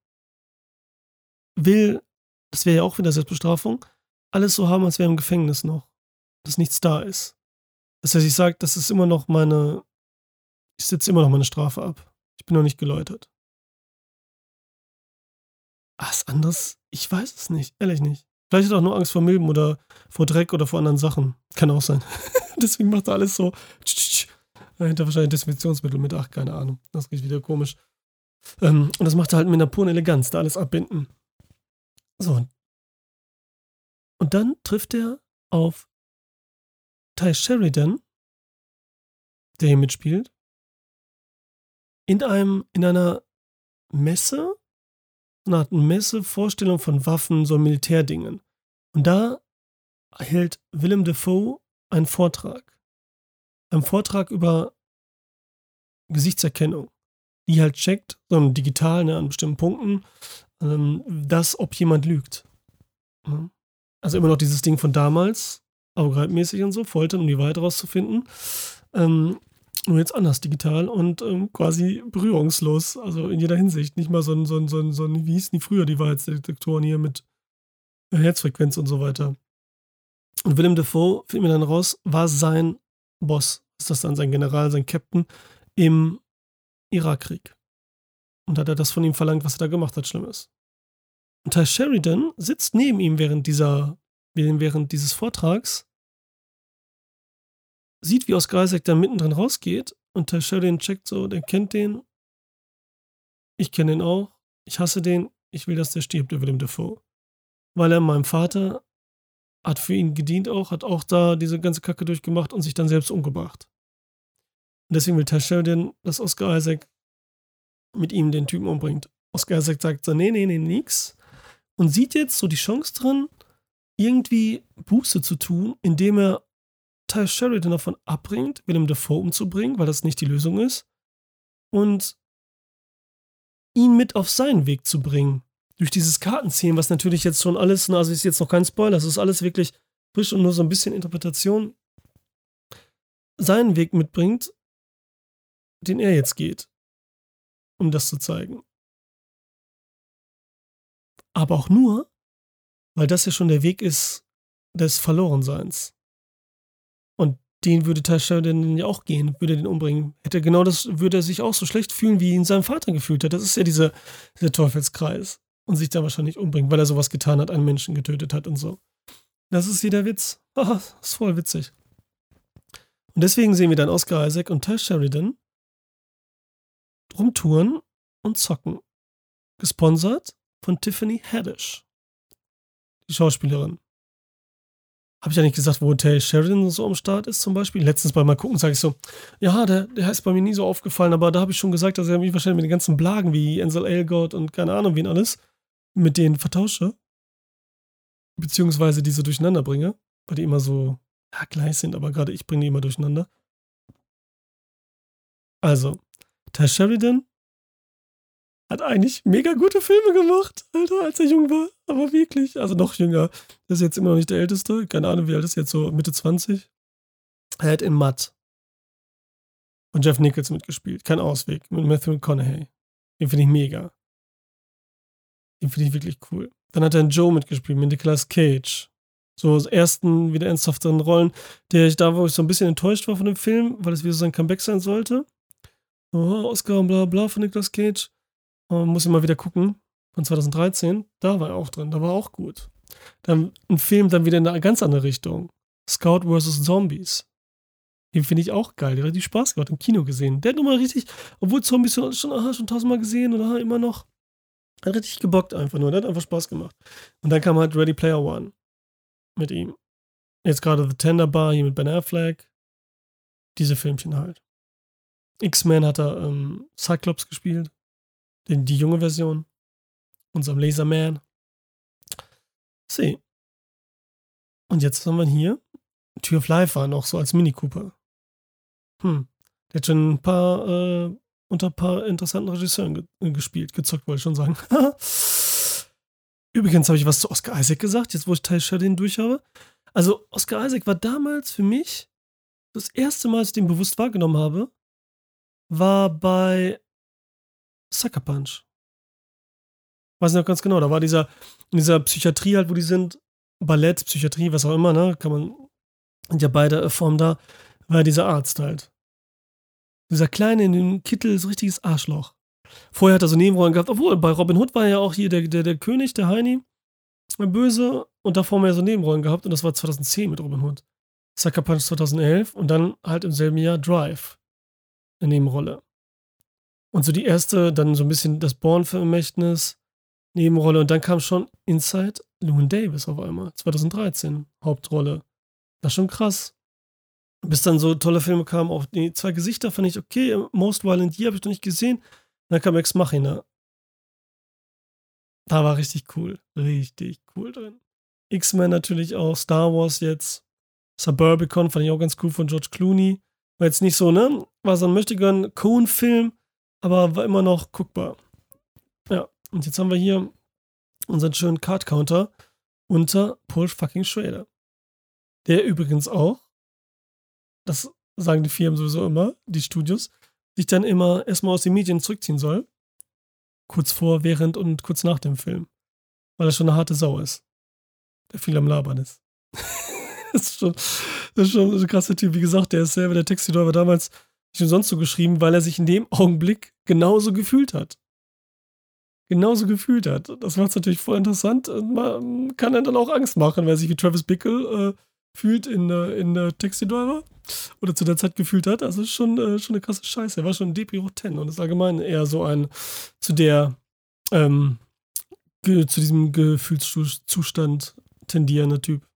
will, das wäre ja auch wieder Selbstbestrafung, alles so haben, als wäre im Gefängnis noch. Dass nichts da ist. Das heißt, ich sage, das ist immer noch meine, ich sitze immer noch meine Strafe ab. Ich bin noch nicht geläutert. Was anderes? Ich weiß es nicht, ehrlich nicht. Vielleicht hat er auch nur Angst vor Milben oder vor Dreck oder vor anderen Sachen. Kann auch sein. Deswegen macht er alles so. Dahinter wahrscheinlich Desinfektionsmittel mit, ach, keine Ahnung. Das riecht wieder komisch. Ähm, und das macht er halt mit einer puren Eleganz, da alles abbinden. So, und dann trifft er auf Ty Sheridan, der hier mitspielt, in einem, in einer Messe, eine Art Messe-Vorstellung von Waffen, so Militärdingen. Und da hält Willem Dafoe einen Vortrag. Einen Vortrag über Gesichtserkennung, die halt checkt, so digital ne, an bestimmten Punkten, ähm, dass, ob jemand lügt. Also immer noch dieses Ding von damals, Augreitmäßig und so, Foltern, um die Wahrheit rauszufinden. Ähm, nur jetzt anders digital und ähm, quasi berührungslos, also in jeder Hinsicht. Nicht mal so ein, so ein, so ein, so ein wie hießen die früher, die Wahrheitsdetektoren hier mit Herzfrequenz und so weiter. Und Willem Dafoe, finden wir dann raus, war sein Boss. Ist das dann sein General, sein Captain im Irakkrieg. Und hat er das von ihm verlangt, was er da gemacht hat, Schlimmes. Und Ty Sheridan sitzt neben ihm während dieser, während dieses Vortrags, sieht, wie Oscar Isaac da mittendrin rausgeht und Ty Sheridan checkt so, der kennt den. Ich kenne den auch. Ich hasse den. Ich will, dass der stirbt, der Willem Dafoe. Weil er meinem Vater hat für ihn gedient auch, hat auch da diese ganze Kacke durchgemacht und sich dann selbst umgebracht. Und deswegen will Ty Sheridan, dass Oscar Isaac mit ihm den Typen umbringt. Oscar Isaac sagt so, nee, nee, nee, nix. Und sieht jetzt so die Chance drin, irgendwie Buße zu tun, indem er Ty Sheridan davon abbringt, Willem Dafoe umzubringen, weil das nicht die Lösung ist. Und ihn mit auf seinen Weg zu bringen. Durch dieses Kartenziehen, was natürlich jetzt schon alles, also ist jetzt noch kein Spoiler, das ist alles wirklich frisch und nur so ein bisschen Interpretation, seinen Weg mitbringt, den er jetzt geht, um das zu zeigen. Aber auch nur, weil das ja schon der Weg ist des Verlorenseins. Und den würde Ty Sheridan ja auch gehen, würde den umbringen. Hätte genau das, würde er sich auch so schlecht fühlen, wie ihn sein Vater gefühlt hat. Das ist ja dieser, dieser Teufelskreis. Und sich da wahrscheinlich umbringen, weil er sowas getan hat, einen Menschen getötet hat und so. Das ist hier der Witz. Oh, ist voll witzig. Und deswegen sehen wir dann Oscar Isaac und Ty Sheridan rumtouren und zocken. Gesponsert von Tiffany Haddish, die Schauspielerin. Habe ich ja nicht gesagt, wo Hotel Sheridan so am Start ist zum Beispiel? Letztens bei mal gucken sage ich so, ja, der, der ist bei mir nie so aufgefallen, aber da habe ich schon gesagt, dass er mich wahrscheinlich mit den ganzen Blagen wie Ansel Elgort und keine Ahnung wen alles mit denen vertausche. Beziehungsweise diese durcheinander bringe, weil die immer so ja, gleich sind, aber gerade ich bringe die immer durcheinander. Also, Ty Sheridan hat eigentlich mega gute Filme gemacht, Alter, als er jung war. Aber wirklich, also noch jünger. Das ist jetzt immer noch nicht der Älteste. Keine Ahnung, wie alt ist jetzt so Mitte 20. Er hat in Matt und Jeff Nichols mitgespielt. Kein Ausweg. Mit Matthew McConaughey. Den finde ich mega. Den finde ich wirklich cool. Dann hat er in Joe mitgespielt mit Nicolas Cage. So ersten, wieder ernsthafteren Rollen, der ich da, wo ich so ein bisschen enttäuscht war von dem Film, weil es wieder so sein Comeback sein sollte. Oh, Oscar und bla bla von Nicolas Cage. Man muss immer wieder gucken. Von 2013, da war er auch drin, da war er auch gut. Dann ein Film dann wieder in eine ganz andere Richtung. Scout vs. Zombies. Den finde ich auch geil. Der hat die Spaß gemacht im Kino gesehen. Der hat nochmal richtig, obwohl Zombies schon, schon, aha, schon tausendmal gesehen oder immer noch. Hat richtig gebockt einfach nur. Der hat einfach Spaß gemacht. Und dann kam halt Ready Player One mit ihm. Jetzt gerade The Tender Bar hier mit Ben Affleck. Diese Filmchen halt. X-Men hat er ähm, Cyclops gespielt. Den, die junge Version. Unserem Laserman. See. Und jetzt haben wir hier Tür of Life war noch so als Mini Cooper. Hm. Der hat schon ein paar, äh, unter ein paar interessanten Regisseuren ge äh, gespielt, gezockt, wollte ich schon sagen. Übrigens habe ich was zu Oscar Isaac gesagt, jetzt wo ich Teil Sheridan durch habe. Also, Oscar Isaac war damals für mich das erste Mal, als ich den bewusst wahrgenommen habe, war bei Sucker Punch. Weiß noch ganz genau, da war dieser, in dieser Psychiatrie halt, wo die sind, Ballett, Psychiatrie, was auch immer, ne, kann man, sind ja beide Formen da, war dieser Arzt halt. Dieser kleine in dem Kittel, so richtiges Arschloch. Vorher hat er so Nebenrollen gehabt, obwohl bei Robin Hood war ja auch hier der, der, der König, der Heini, der Böse, und davor haben wir ja so Nebenrollen gehabt, und das war 2010 mit Robin Hood. Sucker Punch 2011 und dann halt im selben Jahr Drive. Eine Nebenrolle. Und so die erste, dann so ein bisschen das Born-Vermächtnis, Nebenrolle. Und dann kam schon Inside Llewyn Davis auf einmal. 2013, Hauptrolle. Das ist schon krass. Bis dann so tolle Filme kamen, auch die zwei Gesichter fand ich okay. Most Violent Year habe ich noch nicht gesehen. Dann kam Ex Machina. Da war richtig cool. Richtig cool drin. X-Men natürlich auch. Star Wars jetzt. Suburbicon fand ich auch ganz cool von George Clooney. War jetzt nicht so, ne? War so ein möchtegern Cohen-Film aber war immer noch guckbar. Ja, und jetzt haben wir hier unseren schönen Card-Counter unter Paul fucking Schrader. Der übrigens auch, das sagen die Firmen sowieso immer, die Studios, sich dann immer erstmal aus den Medien zurückziehen soll. Kurz vor, während und kurz nach dem Film. Weil er schon eine harte Sau ist. Der viel am Labern ist. das, ist schon, das ist schon ein krasser Typ. Wie gesagt, der ist selber der Taxi-Driver damals nicht umsonst so geschrieben, weil er sich in dem Augenblick genauso gefühlt hat. Genauso gefühlt hat. Das macht es natürlich voll interessant. Man kann dann auch Angst machen, wer sich wie Travis Bickle äh, fühlt in, äh, in äh, Taxi Driver oder zu der Zeit gefühlt hat. Also schon, äh, schon eine krasse Scheiße. Er war schon Depri hoch 10 und ist allgemein eher so ein zu der ähm, zu diesem Gefühlszustand tendierender Typ.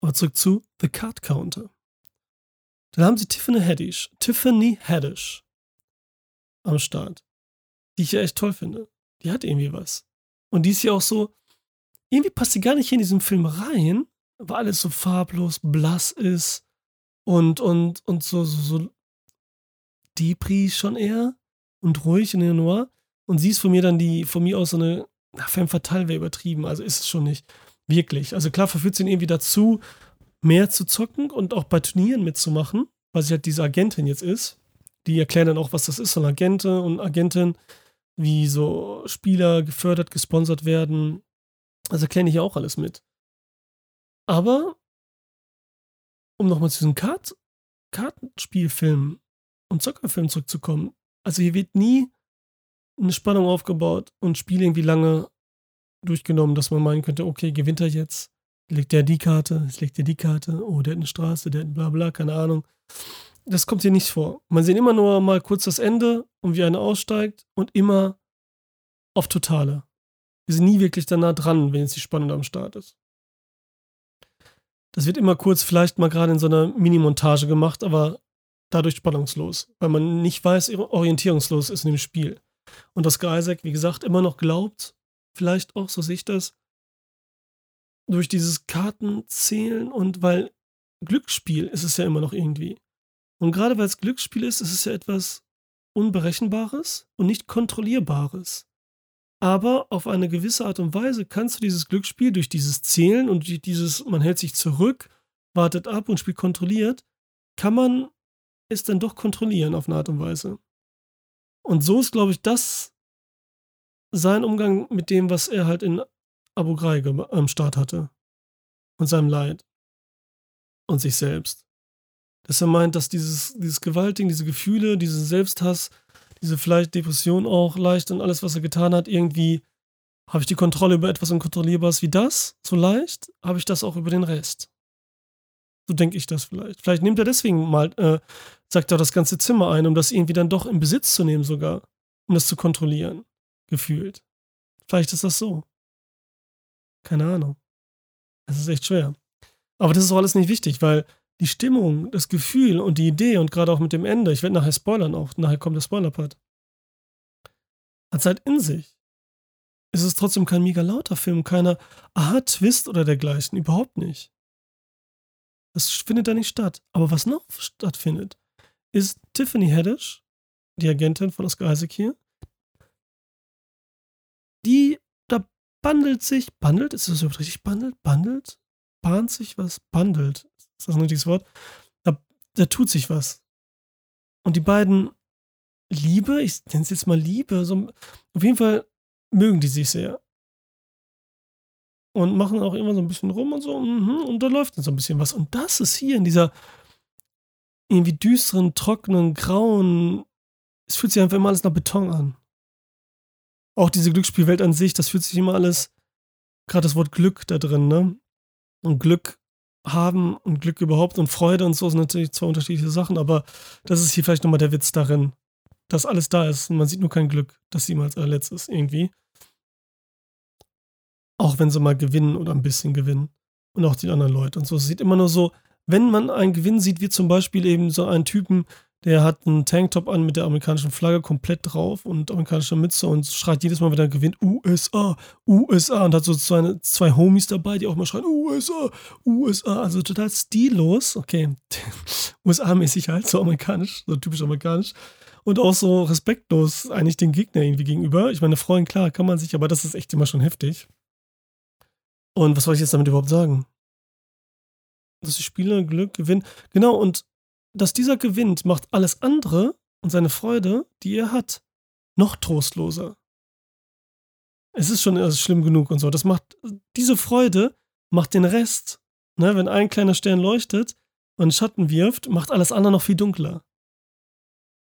Aber zurück zu The Card Counter. Dann haben sie Tiffany Haddish, Tiffany Haddish am Start, die ich ja echt toll finde. Die hat irgendwie was. Und die ist ja auch so, irgendwie passt sie gar nicht hier in diesem Film rein, weil alles so farblos, blass ist und, und, und so, so, so Depri schon eher und ruhig in der Noir. Und sie ist von mir dann die, von mir aus so eine, na, femme fatale wäre übertrieben, also ist es schon nicht. Wirklich. Also klar verführt sie ihn irgendwie dazu, mehr zu zocken und auch bei Turnieren mitzumachen, weil sie halt diese Agentin jetzt ist. Die erklären dann auch, was das ist, so eine Agente und Agentin, wie so Spieler gefördert, gesponsert werden. Also erklären die hier auch alles mit. Aber, um nochmal zu diesem Kart Kartenspielfilm und Zockerfilm zurückzukommen, also hier wird nie eine Spannung aufgebaut und Spiel irgendwie lange durchgenommen, dass man meinen könnte, okay, gewinnt er jetzt? Legt der die Karte, jetzt legt er die Karte, oh, der hat eine Straße, der hat bla bla, keine Ahnung. Das kommt hier nicht vor. Man sieht immer nur mal kurz das Ende und wie einer aussteigt und immer auf Totale. Wir sind nie wirklich da nah dran, wenn jetzt die Spannung am Start ist. Das wird immer kurz vielleicht mal gerade in so einer Mini-Montage gemacht, aber dadurch spannungslos, weil man nicht weiß, orientierungslos ist in dem Spiel. Und dass Isaac, wie gesagt, immer noch glaubt, vielleicht auch, so sehe ich das, durch dieses Kartenzählen und weil Glücksspiel ist es ja immer noch irgendwie. Und gerade weil es Glücksspiel ist, ist es ja etwas Unberechenbares und nicht Kontrollierbares. Aber auf eine gewisse Art und Weise kannst du dieses Glücksspiel durch dieses Zählen und dieses, man hält sich zurück, wartet ab und spielt kontrolliert, kann man es dann doch kontrollieren auf eine Art und Weise. Und so ist, glaube ich, das sein Umgang mit dem, was er halt in Abu Ghraib am Start hatte. Und seinem Leid. Und sich selbst. Dass er meint, dass dieses, dieses Gewaltding, diese Gefühle, diesen Selbsthass, diese vielleicht Depression auch leicht und alles, was er getan hat, irgendwie habe ich die Kontrolle über etwas Unkontrollierbares wie das, so leicht, habe ich das auch über den Rest. So denke ich das vielleicht. Vielleicht nimmt er deswegen mal, äh, sagt er das ganze Zimmer ein, um das irgendwie dann doch in Besitz zu nehmen sogar, um das zu kontrollieren, gefühlt. Vielleicht ist das so. Keine Ahnung. Es ist echt schwer. Aber das ist auch alles nicht wichtig, weil die Stimmung, das Gefühl und die Idee und gerade auch mit dem Ende, ich werde nachher spoilern auch, nachher kommt der Spoiler-Part, hat halt in sich. Es ist trotzdem kein mega lauter Film, keiner Aha-Twist oder dergleichen, überhaupt nicht. Das findet da nicht statt. Aber was noch stattfindet, ist Tiffany Haddish, die Agentin von Oscar Isaac hier, die bandelt sich, bandelt, ist das überhaupt richtig bandelt? Bandelt? Bahnt sich was? Bandelt. Ist das ein richtiges Wort? Da, da tut sich was. Und die beiden Liebe, ich nenne es jetzt mal Liebe, so, auf jeden Fall mögen die sich sehr. Und machen auch immer so ein bisschen rum und so, mhm, und da läuft dann so ein bisschen was. Und das ist hier in dieser irgendwie düsteren, trockenen, grauen, es fühlt sich einfach immer alles nach Beton an. Auch diese Glücksspielwelt an sich, das fühlt sich immer alles, gerade das Wort Glück da drin, ne? Und Glück haben und Glück überhaupt und Freude und so sind natürlich zwei unterschiedliche Sachen, aber das ist hier vielleicht nochmal der Witz darin, dass alles da ist und man sieht nur kein Glück, dass sie mal als allerletztes irgendwie. Auch wenn sie mal gewinnen oder ein bisschen gewinnen. Und auch die anderen Leute und so. Es sieht immer nur so, wenn man einen Gewinn sieht, wie zum Beispiel eben so einen Typen, der hat einen Tanktop an mit der amerikanischen Flagge komplett drauf und amerikanischer Mütze und schreit jedes Mal, wenn er gewinnt, USA, USA und hat so zwei, zwei Homies dabei, die auch mal schreien, USA, USA, also total stillos, okay, USA-mäßig halt, so amerikanisch, so typisch amerikanisch und auch so respektlos eigentlich den Gegner irgendwie gegenüber. Ich meine, freuen, klar, kann man sich, aber das ist echt immer schon heftig. Und was soll ich jetzt damit überhaupt sagen? Dass die Spieler Glück gewinnen. Genau, und dass dieser gewinnt, macht alles andere und seine Freude, die er hat, noch trostloser. Es ist schon also schlimm genug und so. Das macht, diese Freude macht den Rest, ne, wenn ein kleiner Stern leuchtet und Schatten wirft, macht alles andere noch viel dunkler.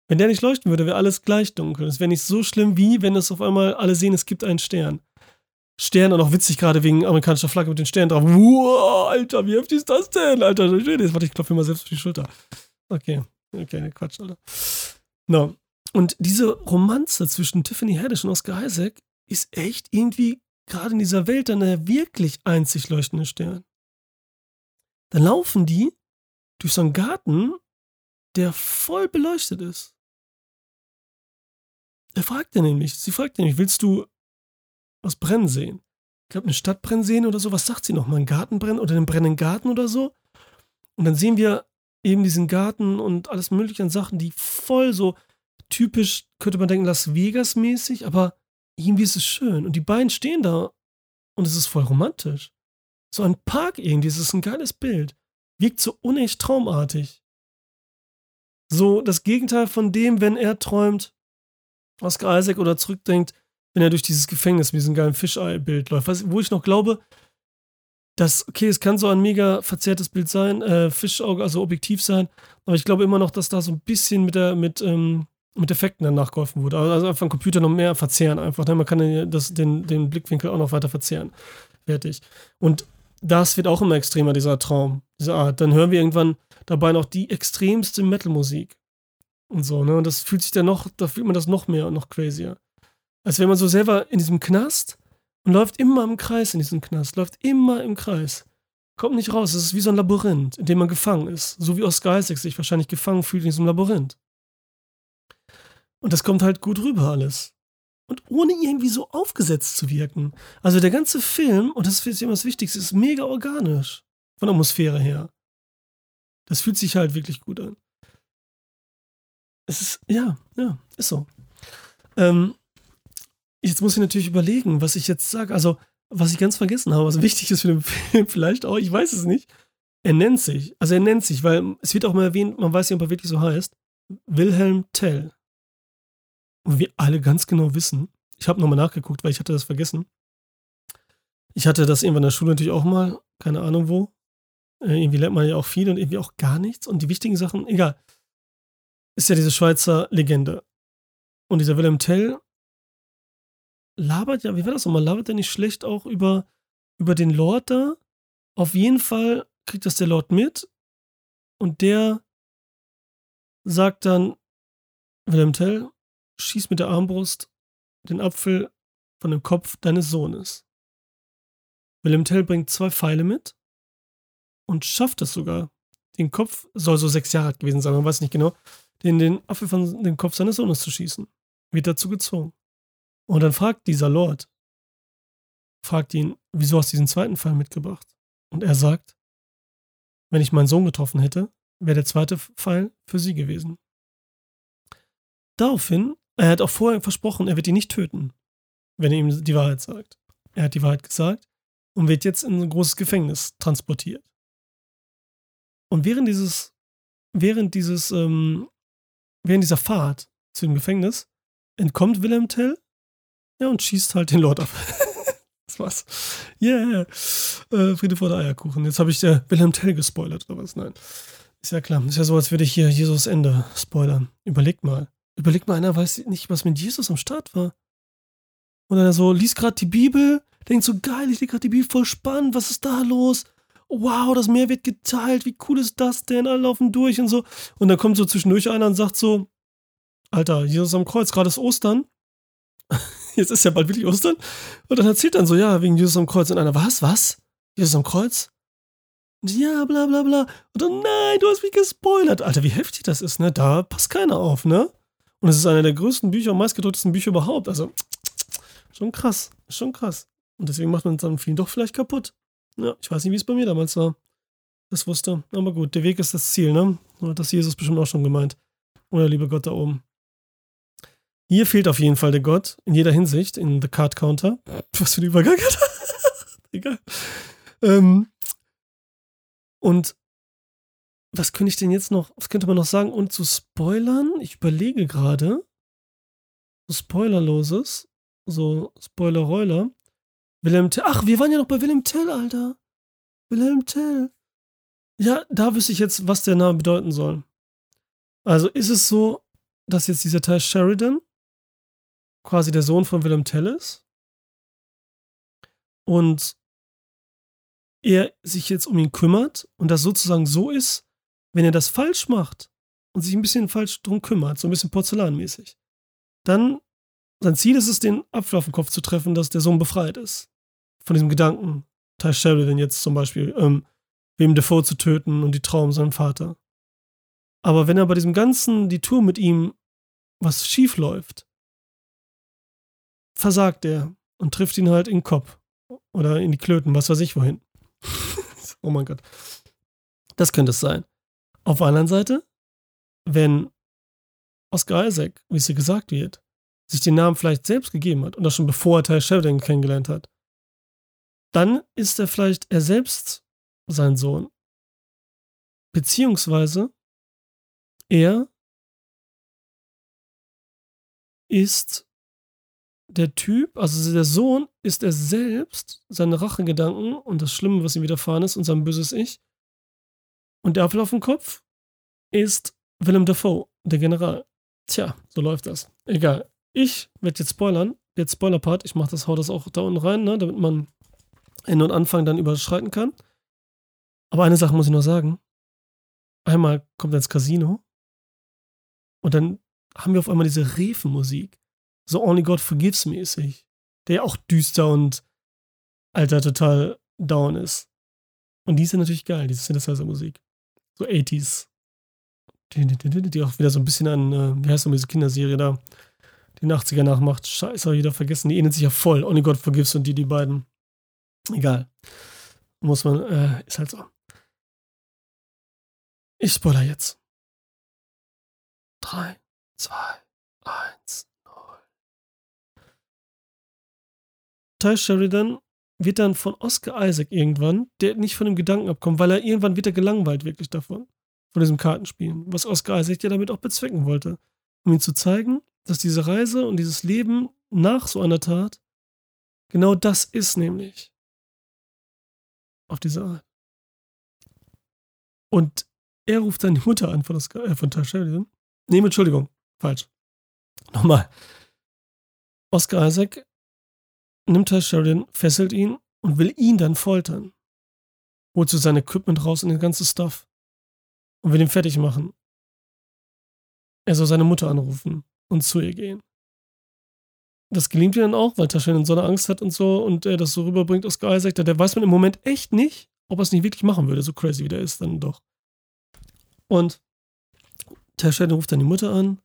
Wenn der nicht leuchten würde, wäre alles gleich dunkel. Es wäre nicht so schlimm, wie wenn es auf einmal alle sehen, es gibt einen Stern. Stern und auch witzig gerade wegen amerikanischer Flagge mit den Sternen drauf. Wow, Alter, wie heftig ist das denn? Alter, warte, ich klopfe mir mal selbst auf die Schulter. Okay, okay, Quatsch, Alter. No. Und diese Romanze zwischen Tiffany Haddish und Oscar Isaac ist echt irgendwie gerade in dieser Welt dann der wirklich einzig leuchtende Stern. Dann laufen die durch so einen Garten der voll beleuchtet ist. Er fragt ja nämlich, sie fragt nämlich, willst du was brennen sehen? Ich glaube, eine Stadt brennen sehen oder so. Was sagt sie noch? Mal einen Garten brennen oder einen brennenden Garten oder so? Und dann sehen wir eben diesen Garten und alles mögliche an Sachen, die voll so typisch, könnte man denken, Las Vegas mäßig, aber irgendwie ist es schön. Und die beiden stehen da und es ist voll romantisch. So ein Park irgendwie, es ist ein geiles Bild. Wirkt so unecht traumartig. So das Gegenteil von dem, wenn er träumt, Oscar Isaac oder zurückdenkt, wenn er durch dieses Gefängnis mit diesem geilen Fischei-Bild läuft. Was, wo ich noch glaube, dass, okay, es kann so ein mega verzerrtes Bild sein, äh, Fischauge, also objektiv sein, aber ich glaube immer noch, dass da so ein bisschen mit der, mit, ähm, mit Effekten dann nachgeholfen wurde. Also einfach ein Computer noch mehr verzehren einfach. Ne? Man kann das, den, den Blickwinkel auch noch weiter verzehren. Fertig. Und das wird auch immer extremer, dieser Traum, diese Art. Dann hören wir irgendwann dabei noch die extremste Metal-Musik. Und so, ne? Und das fühlt sich dann noch, da fühlt man das noch mehr und noch crazier. Als wäre man so selber in diesem Knast und läuft immer im Kreis in diesem Knast, läuft immer im Kreis. Kommt nicht raus, es ist wie so ein Labyrinth, in dem man gefangen ist. So wie Oscar Isaac sich wahrscheinlich gefangen fühlt in diesem Labyrinth. Und das kommt halt gut rüber alles. Und ohne irgendwie so aufgesetzt zu wirken. Also der ganze Film, und das ist immer das Wichtigste, ist mega organisch. Von der Atmosphäre her. Das fühlt sich halt wirklich gut an. Es ist, ja, ja, ist so. Ähm, jetzt muss ich natürlich überlegen, was ich jetzt sage. Also, was ich ganz vergessen habe, was wichtig ist für den Film, vielleicht auch, ich weiß es nicht. Er nennt sich, also er nennt sich, weil es wird auch mal erwähnt, man weiß nicht, ob er wirklich so heißt, Wilhelm Tell. Und wir alle ganz genau wissen, ich habe nochmal nachgeguckt, weil ich hatte das vergessen. Ich hatte das irgendwann in der Schule natürlich auch mal, keine Ahnung wo. Äh, irgendwie lernt man ja auch viel und irgendwie auch gar nichts. Und die wichtigen Sachen, egal. Ist ja diese Schweizer Legende. Und dieser Wilhelm Tell labert ja, wie war das nochmal? Labert er nicht schlecht auch über, über den Lord da? Auf jeden Fall kriegt das der Lord mit und der sagt dann, Wilhelm Tell, schieß mit der Armbrust den Apfel von dem Kopf deines Sohnes. Wilhelm Tell bringt zwei Pfeile mit und schafft es sogar. Den Kopf soll so sechs Jahre alt gewesen sein, man weiß nicht genau, den, den Apfel von dem Kopf seines Sohnes zu schießen. Wird dazu gezwungen. Und dann fragt dieser Lord, fragt ihn, wieso hast du diesen zweiten Pfeil mitgebracht? Und er sagt, wenn ich meinen Sohn getroffen hätte, wäre der zweite Pfeil für sie gewesen. Daraufhin er hat auch vorher versprochen, er wird ihn nicht töten, wenn er ihm die Wahrheit sagt. Er hat die Wahrheit gesagt und wird jetzt in ein großes Gefängnis transportiert. Und während dieses, während dieses, ähm, während dieser Fahrt zu dem Gefängnis entkommt Wilhelm Tell ja, und schießt halt den Lord ab. das war's. Yeah. Äh, Friede vor der Eierkuchen. Jetzt habe ich der Wilhelm Tell gespoilert oder was? Nein. Ist ja klar. Ist ja so, als würde ich hier Jesus Ende spoilern. Überlegt mal. Überleg mal, einer weiß nicht, was mit Jesus am Start war. Und er so liest gerade die Bibel, denkt so, geil, ich lese gerade die Bibel, voll spannend, was ist da los? Wow, das Meer wird geteilt, wie cool ist das denn? Alle laufen durch und so. Und dann kommt so zwischendurch einer und sagt so, Alter, Jesus am Kreuz, gerade ist Ostern. Jetzt ist ja bald wirklich Ostern. Und dann erzählt dann so, ja, wegen Jesus am Kreuz. Und einer, was, was? Jesus am Kreuz? ja, bla bla bla. Und dann, nein, du hast mich gespoilert. Alter, wie heftig das ist, ne? Da passt keiner auf, ne? Und es ist einer der größten Bücher und meistgedrucktesten Bücher überhaupt. Also, schon krass. Schon krass. Und deswegen macht man es dann doch vielleicht kaputt. Ja, ich weiß nicht, wie es bei mir damals war. Das wusste. Aber gut, der Weg ist das Ziel, ne? Hat das Jesus bestimmt auch schon gemeint. Oder liebe Gott da oben. Hier fehlt auf jeden Fall der Gott in jeder Hinsicht in The Card Counter. Was für ein Übergang. Egal. Ähm, und was könnte ich denn jetzt noch, was könnte man noch sagen? Und zu Spoilern, ich überlege gerade, so Spoilerloses, so Spoiler-Reuler. Wilhelm Tell, ach, wir waren ja noch bei Wilhelm Tell, Alter. Wilhelm Tell. Ja, da wüsste ich jetzt, was der Name bedeuten soll. Also ist es so, dass jetzt dieser Teil Sheridan quasi der Sohn von Wilhelm Tell ist und er sich jetzt um ihn kümmert und das sozusagen so ist, wenn er das falsch macht und sich ein bisschen falsch drum kümmert, so ein bisschen porzellanmäßig, dann sein Ziel ist es, den Apfel auf den Kopf zu treffen, dass der Sohn befreit ist. Von diesem Gedanken, Ty Sheridan jetzt zum Beispiel, ähm, wem Defoe zu töten und die Traum seinem Vater. Aber wenn er bei diesem ganzen, die Tour mit ihm, was schief läuft, versagt er und trifft ihn halt in den Kopf. Oder in die Klöten, was weiß ich wohin. oh mein Gott. Das könnte es sein. Auf der anderen Seite, wenn Oscar Isaac, wie es hier gesagt wird, sich den Namen vielleicht selbst gegeben hat und das schon bevor er Ty Sheridan kennengelernt hat, dann ist er vielleicht er selbst sein Sohn. Beziehungsweise er ist der Typ, also der Sohn ist er selbst, seine Rachegedanken und das Schlimme, was ihm widerfahren ist und sein böses Ich. Und der Apfel auf dem Kopf ist Willem Dafoe, der General. Tja, so läuft das. Egal. Ich werde jetzt spoilern. Jetzt Spoiler-Part. Ich mache das, hau das auch da unten rein, ne, damit man Ende und Anfang dann überschreiten kann. Aber eine Sache muss ich noch sagen. Einmal kommt er ins Casino und dann haben wir auf einmal diese Refenmusik. So Only God Forgives mäßig. Der ja auch düster und alter total down ist. Und die ist ja natürlich geil, diese Synthesizer-Musik. So 80s. Die, die, die, auch wieder so ein bisschen an, äh, wie heißt denn diese Kinderserie da, die in den 80er nachmacht. Scheiße, hab ich wieder vergessen. Die ähnelt sich ja voll. Only God Forgives und die, die beiden. Egal. Muss man, äh, ist halt so. Ich spoiler jetzt. 3, 2, 1, Ty Sheridan wird dann von Oscar Isaac irgendwann, der nicht von dem Gedanken abkommt, weil er irgendwann wird er gelangweilt wirklich davon, von diesem Kartenspielen, was Oscar Isaac ja damit auch bezwecken wollte, um ihm zu zeigen, dass diese Reise und dieses Leben nach so einer Tat genau das ist nämlich. Auf diese Art. Und er ruft dann die Mutter an von, Oscar, äh, von Ty Sheridan. Nee, Entschuldigung, falsch. Nochmal. Oscar Isaac nimmt Ty Sheridan, fesselt ihn und will ihn dann foltern. Holt so sein Equipment raus und den ganzen Stuff. Und will ihn fertig machen. Er soll seine Mutter anrufen und zu ihr gehen. Das gelingt ihm dann auch, weil Taschen so eine Angst hat und so und er das so rüberbringt, Oscar Isaac. Da weiß man im Moment echt nicht, ob er es nicht wirklich machen würde, so crazy wie der ist, dann doch. Und Taschen ruft dann die Mutter an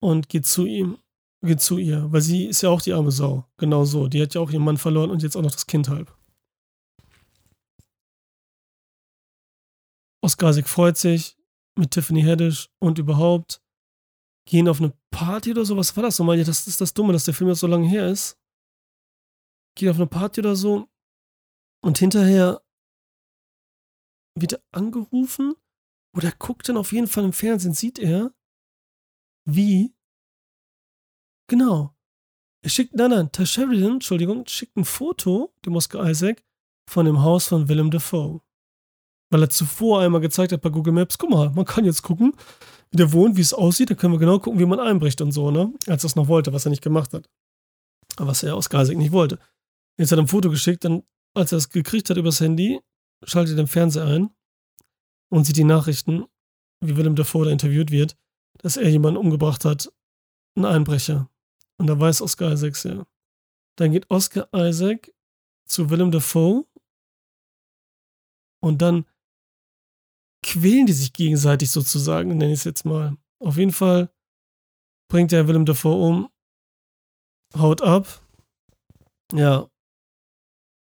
und geht zu ihm, geht zu ihr, weil sie ist ja auch die arme Sau. Genau so. Die hat ja auch ihren Mann verloren und jetzt auch noch das Kind halb. Oscar Isaac freut sich mit Tiffany Haddish und überhaupt gehen auf eine Party oder so. Was war das nochmal? Das ist das Dumme, dass der Film jetzt so lange her ist. Geht auf eine Party oder so. Und hinterher wird er angerufen. Oder guckt dann auf jeden Fall im Fernsehen, sieht er, wie. Genau. Er schickt, nein, nein, Ty Sheridan, Entschuldigung, schickt ein Foto, dem Oscar Isaac, von dem Haus von Willem Dafoe. Weil er zuvor einmal gezeigt hat bei Google Maps, guck mal, man kann jetzt gucken, wie der wohnt, wie es aussieht, dann können wir genau gucken, wie man einbricht und so, ne? Als er es noch wollte, was er nicht gemacht hat. Aber was er aus Geisig nicht wollte. Jetzt hat er ein Foto geschickt, dann, als er es gekriegt hat übers Handy, schaltet er den Fernseher ein und sieht die Nachrichten, wie Willem Dafoe da interviewt wird, dass er jemanden umgebracht hat, ein Einbrecher. Und da weiß Oscar Isaacs ja. Dann geht Oscar Isaac zu Willem Dafoe und dann quälen die sich gegenseitig sozusagen, nenne ich es jetzt mal. Auf jeden Fall bringt er Willem Dafoe um, haut ab. Ja.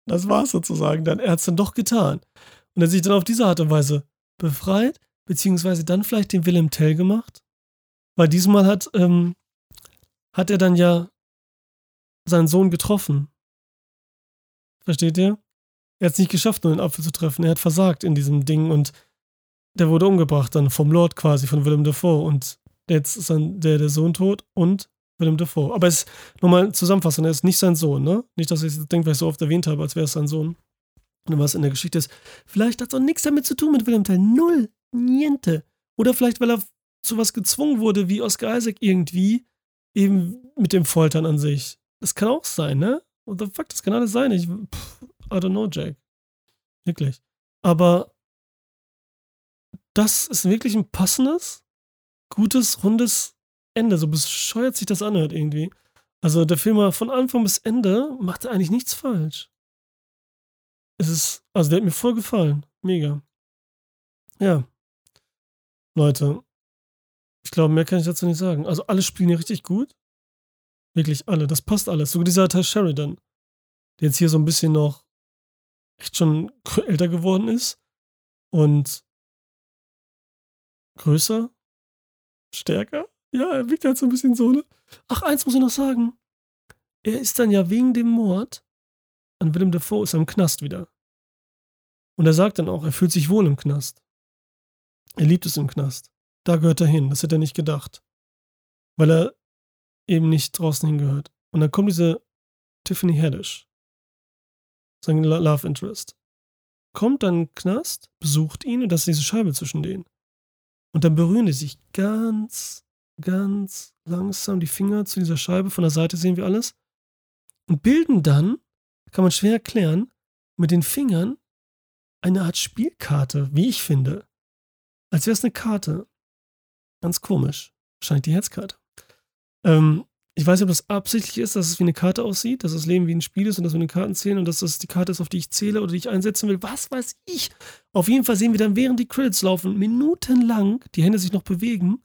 Das war's sozusagen dann. Er hat es dann doch getan. Und er sich dann auf diese Art und Weise befreit, beziehungsweise dann vielleicht den Willem Tell gemacht. Weil diesmal hat, ähm, hat er dann ja seinen Sohn getroffen. Versteht ihr? Er hat es nicht geschafft, nur den Apfel zu treffen. Er hat versagt in diesem Ding und der wurde umgebracht dann vom Lord quasi, von Willem Dafoe. Und jetzt ist dann der, der Sohn tot und Willem Dafoe. Aber es ist nochmal zusammenfassend, er ist nicht sein Sohn, ne? Nicht, dass ich es denke, weil ich so oft erwähnt habe, als wäre es sein Sohn. Und was in der Geschichte ist. Vielleicht hat es auch nichts damit zu tun mit Willem Tell. Null. Niente. Oder vielleicht, weil er zu was gezwungen wurde, wie Oscar Isaac irgendwie, eben mit dem Foltern an sich. Das kann auch sein, ne? What the fuck, das kann alles sein. Ich, pff, I don't know, Jack. Wirklich. Aber das ist wirklich ein passendes, gutes, rundes Ende. So bescheuert sich das anhört irgendwie. Also der Film von Anfang bis Ende macht eigentlich nichts falsch. Es ist, also der hat mir voll gefallen. Mega. Ja. Leute, ich glaube, mehr kann ich dazu nicht sagen. Also alle spielen hier richtig gut. Wirklich alle. Das passt alles. Sogar dieser Teil Sheridan, der jetzt hier so ein bisschen noch echt schon älter geworden ist und größer, stärker. Ja, er wirkt halt so ein bisschen so, ne? Ach, eins muss ich noch sagen. Er ist dann ja wegen dem Mord an Willem Dafoe ist er im Knast wieder. Und er sagt dann auch, er fühlt sich wohl im Knast. Er liebt es im Knast. Da gehört er hin. Das hätte er nicht gedacht. Weil er eben nicht draußen hingehört. Und dann kommt diese Tiffany Haddish, sein Love Interest, kommt dann in den Knast, besucht ihn und das ist diese Scheibe zwischen denen. Und dann berühren die sich ganz, ganz langsam die Finger zu dieser Scheibe. Von der Seite sehen wir alles. Und bilden dann, kann man schwer erklären, mit den Fingern eine Art Spielkarte, wie ich finde. Als wäre es eine Karte. Ganz komisch. Wahrscheinlich die Herzkarte. Ähm, ich weiß nicht, ob das absichtlich ist, dass es wie eine Karte aussieht, dass das Leben wie ein Spiel ist und dass wir eine Karten zählen und dass das die Karte ist, auf die ich zähle oder die ich einsetzen will. Was weiß ich. Auf jeden Fall sehen wir dann, während die Credits laufen, minutenlang die Hände sich noch bewegen.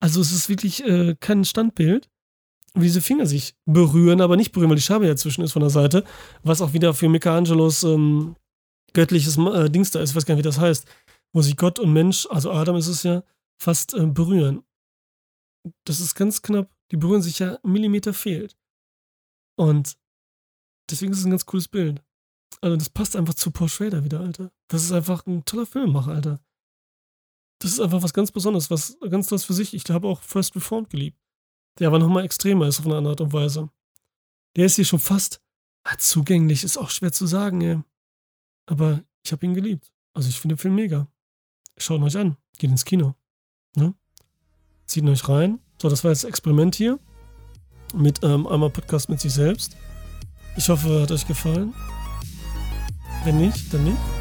Also es ist wirklich äh, kein Standbild. Wie diese Finger sich berühren, aber nicht berühren, weil die Scheibe ja zwischen ist von der Seite. Was auch wieder für Michelangelos ähm, göttliches äh, Dings da ist, ich weiß gar nicht, wie das heißt. Wo sich Gott und Mensch, also Adam ist es ja, fast äh, berühren. Das ist ganz knapp. Die berühren sich ja Millimeter fehlt. Und deswegen ist es ein ganz cooles Bild. Also das passt einfach zu Paul Schrader wieder, Alter. Das ist einfach ein toller Filmemacher, Alter. Das ist einfach was ganz Besonderes, was ganz tolles für sich. Ich habe auch First Reformed geliebt. Der aber nochmal extremer ist auf eine andere Art und Weise. Der ist hier schon fast ah, zugänglich, ist auch schwer zu sagen, ey. Aber ich habe ihn geliebt. Also ich finde den Film mega. Schaut ihn euch an. Geht ins Kino. Ne? Zieht euch rein. So, das war jetzt das Experiment hier. Mit ähm, einmal Podcast mit sich selbst. Ich hoffe, hat euch gefallen. Wenn nicht, dann nicht.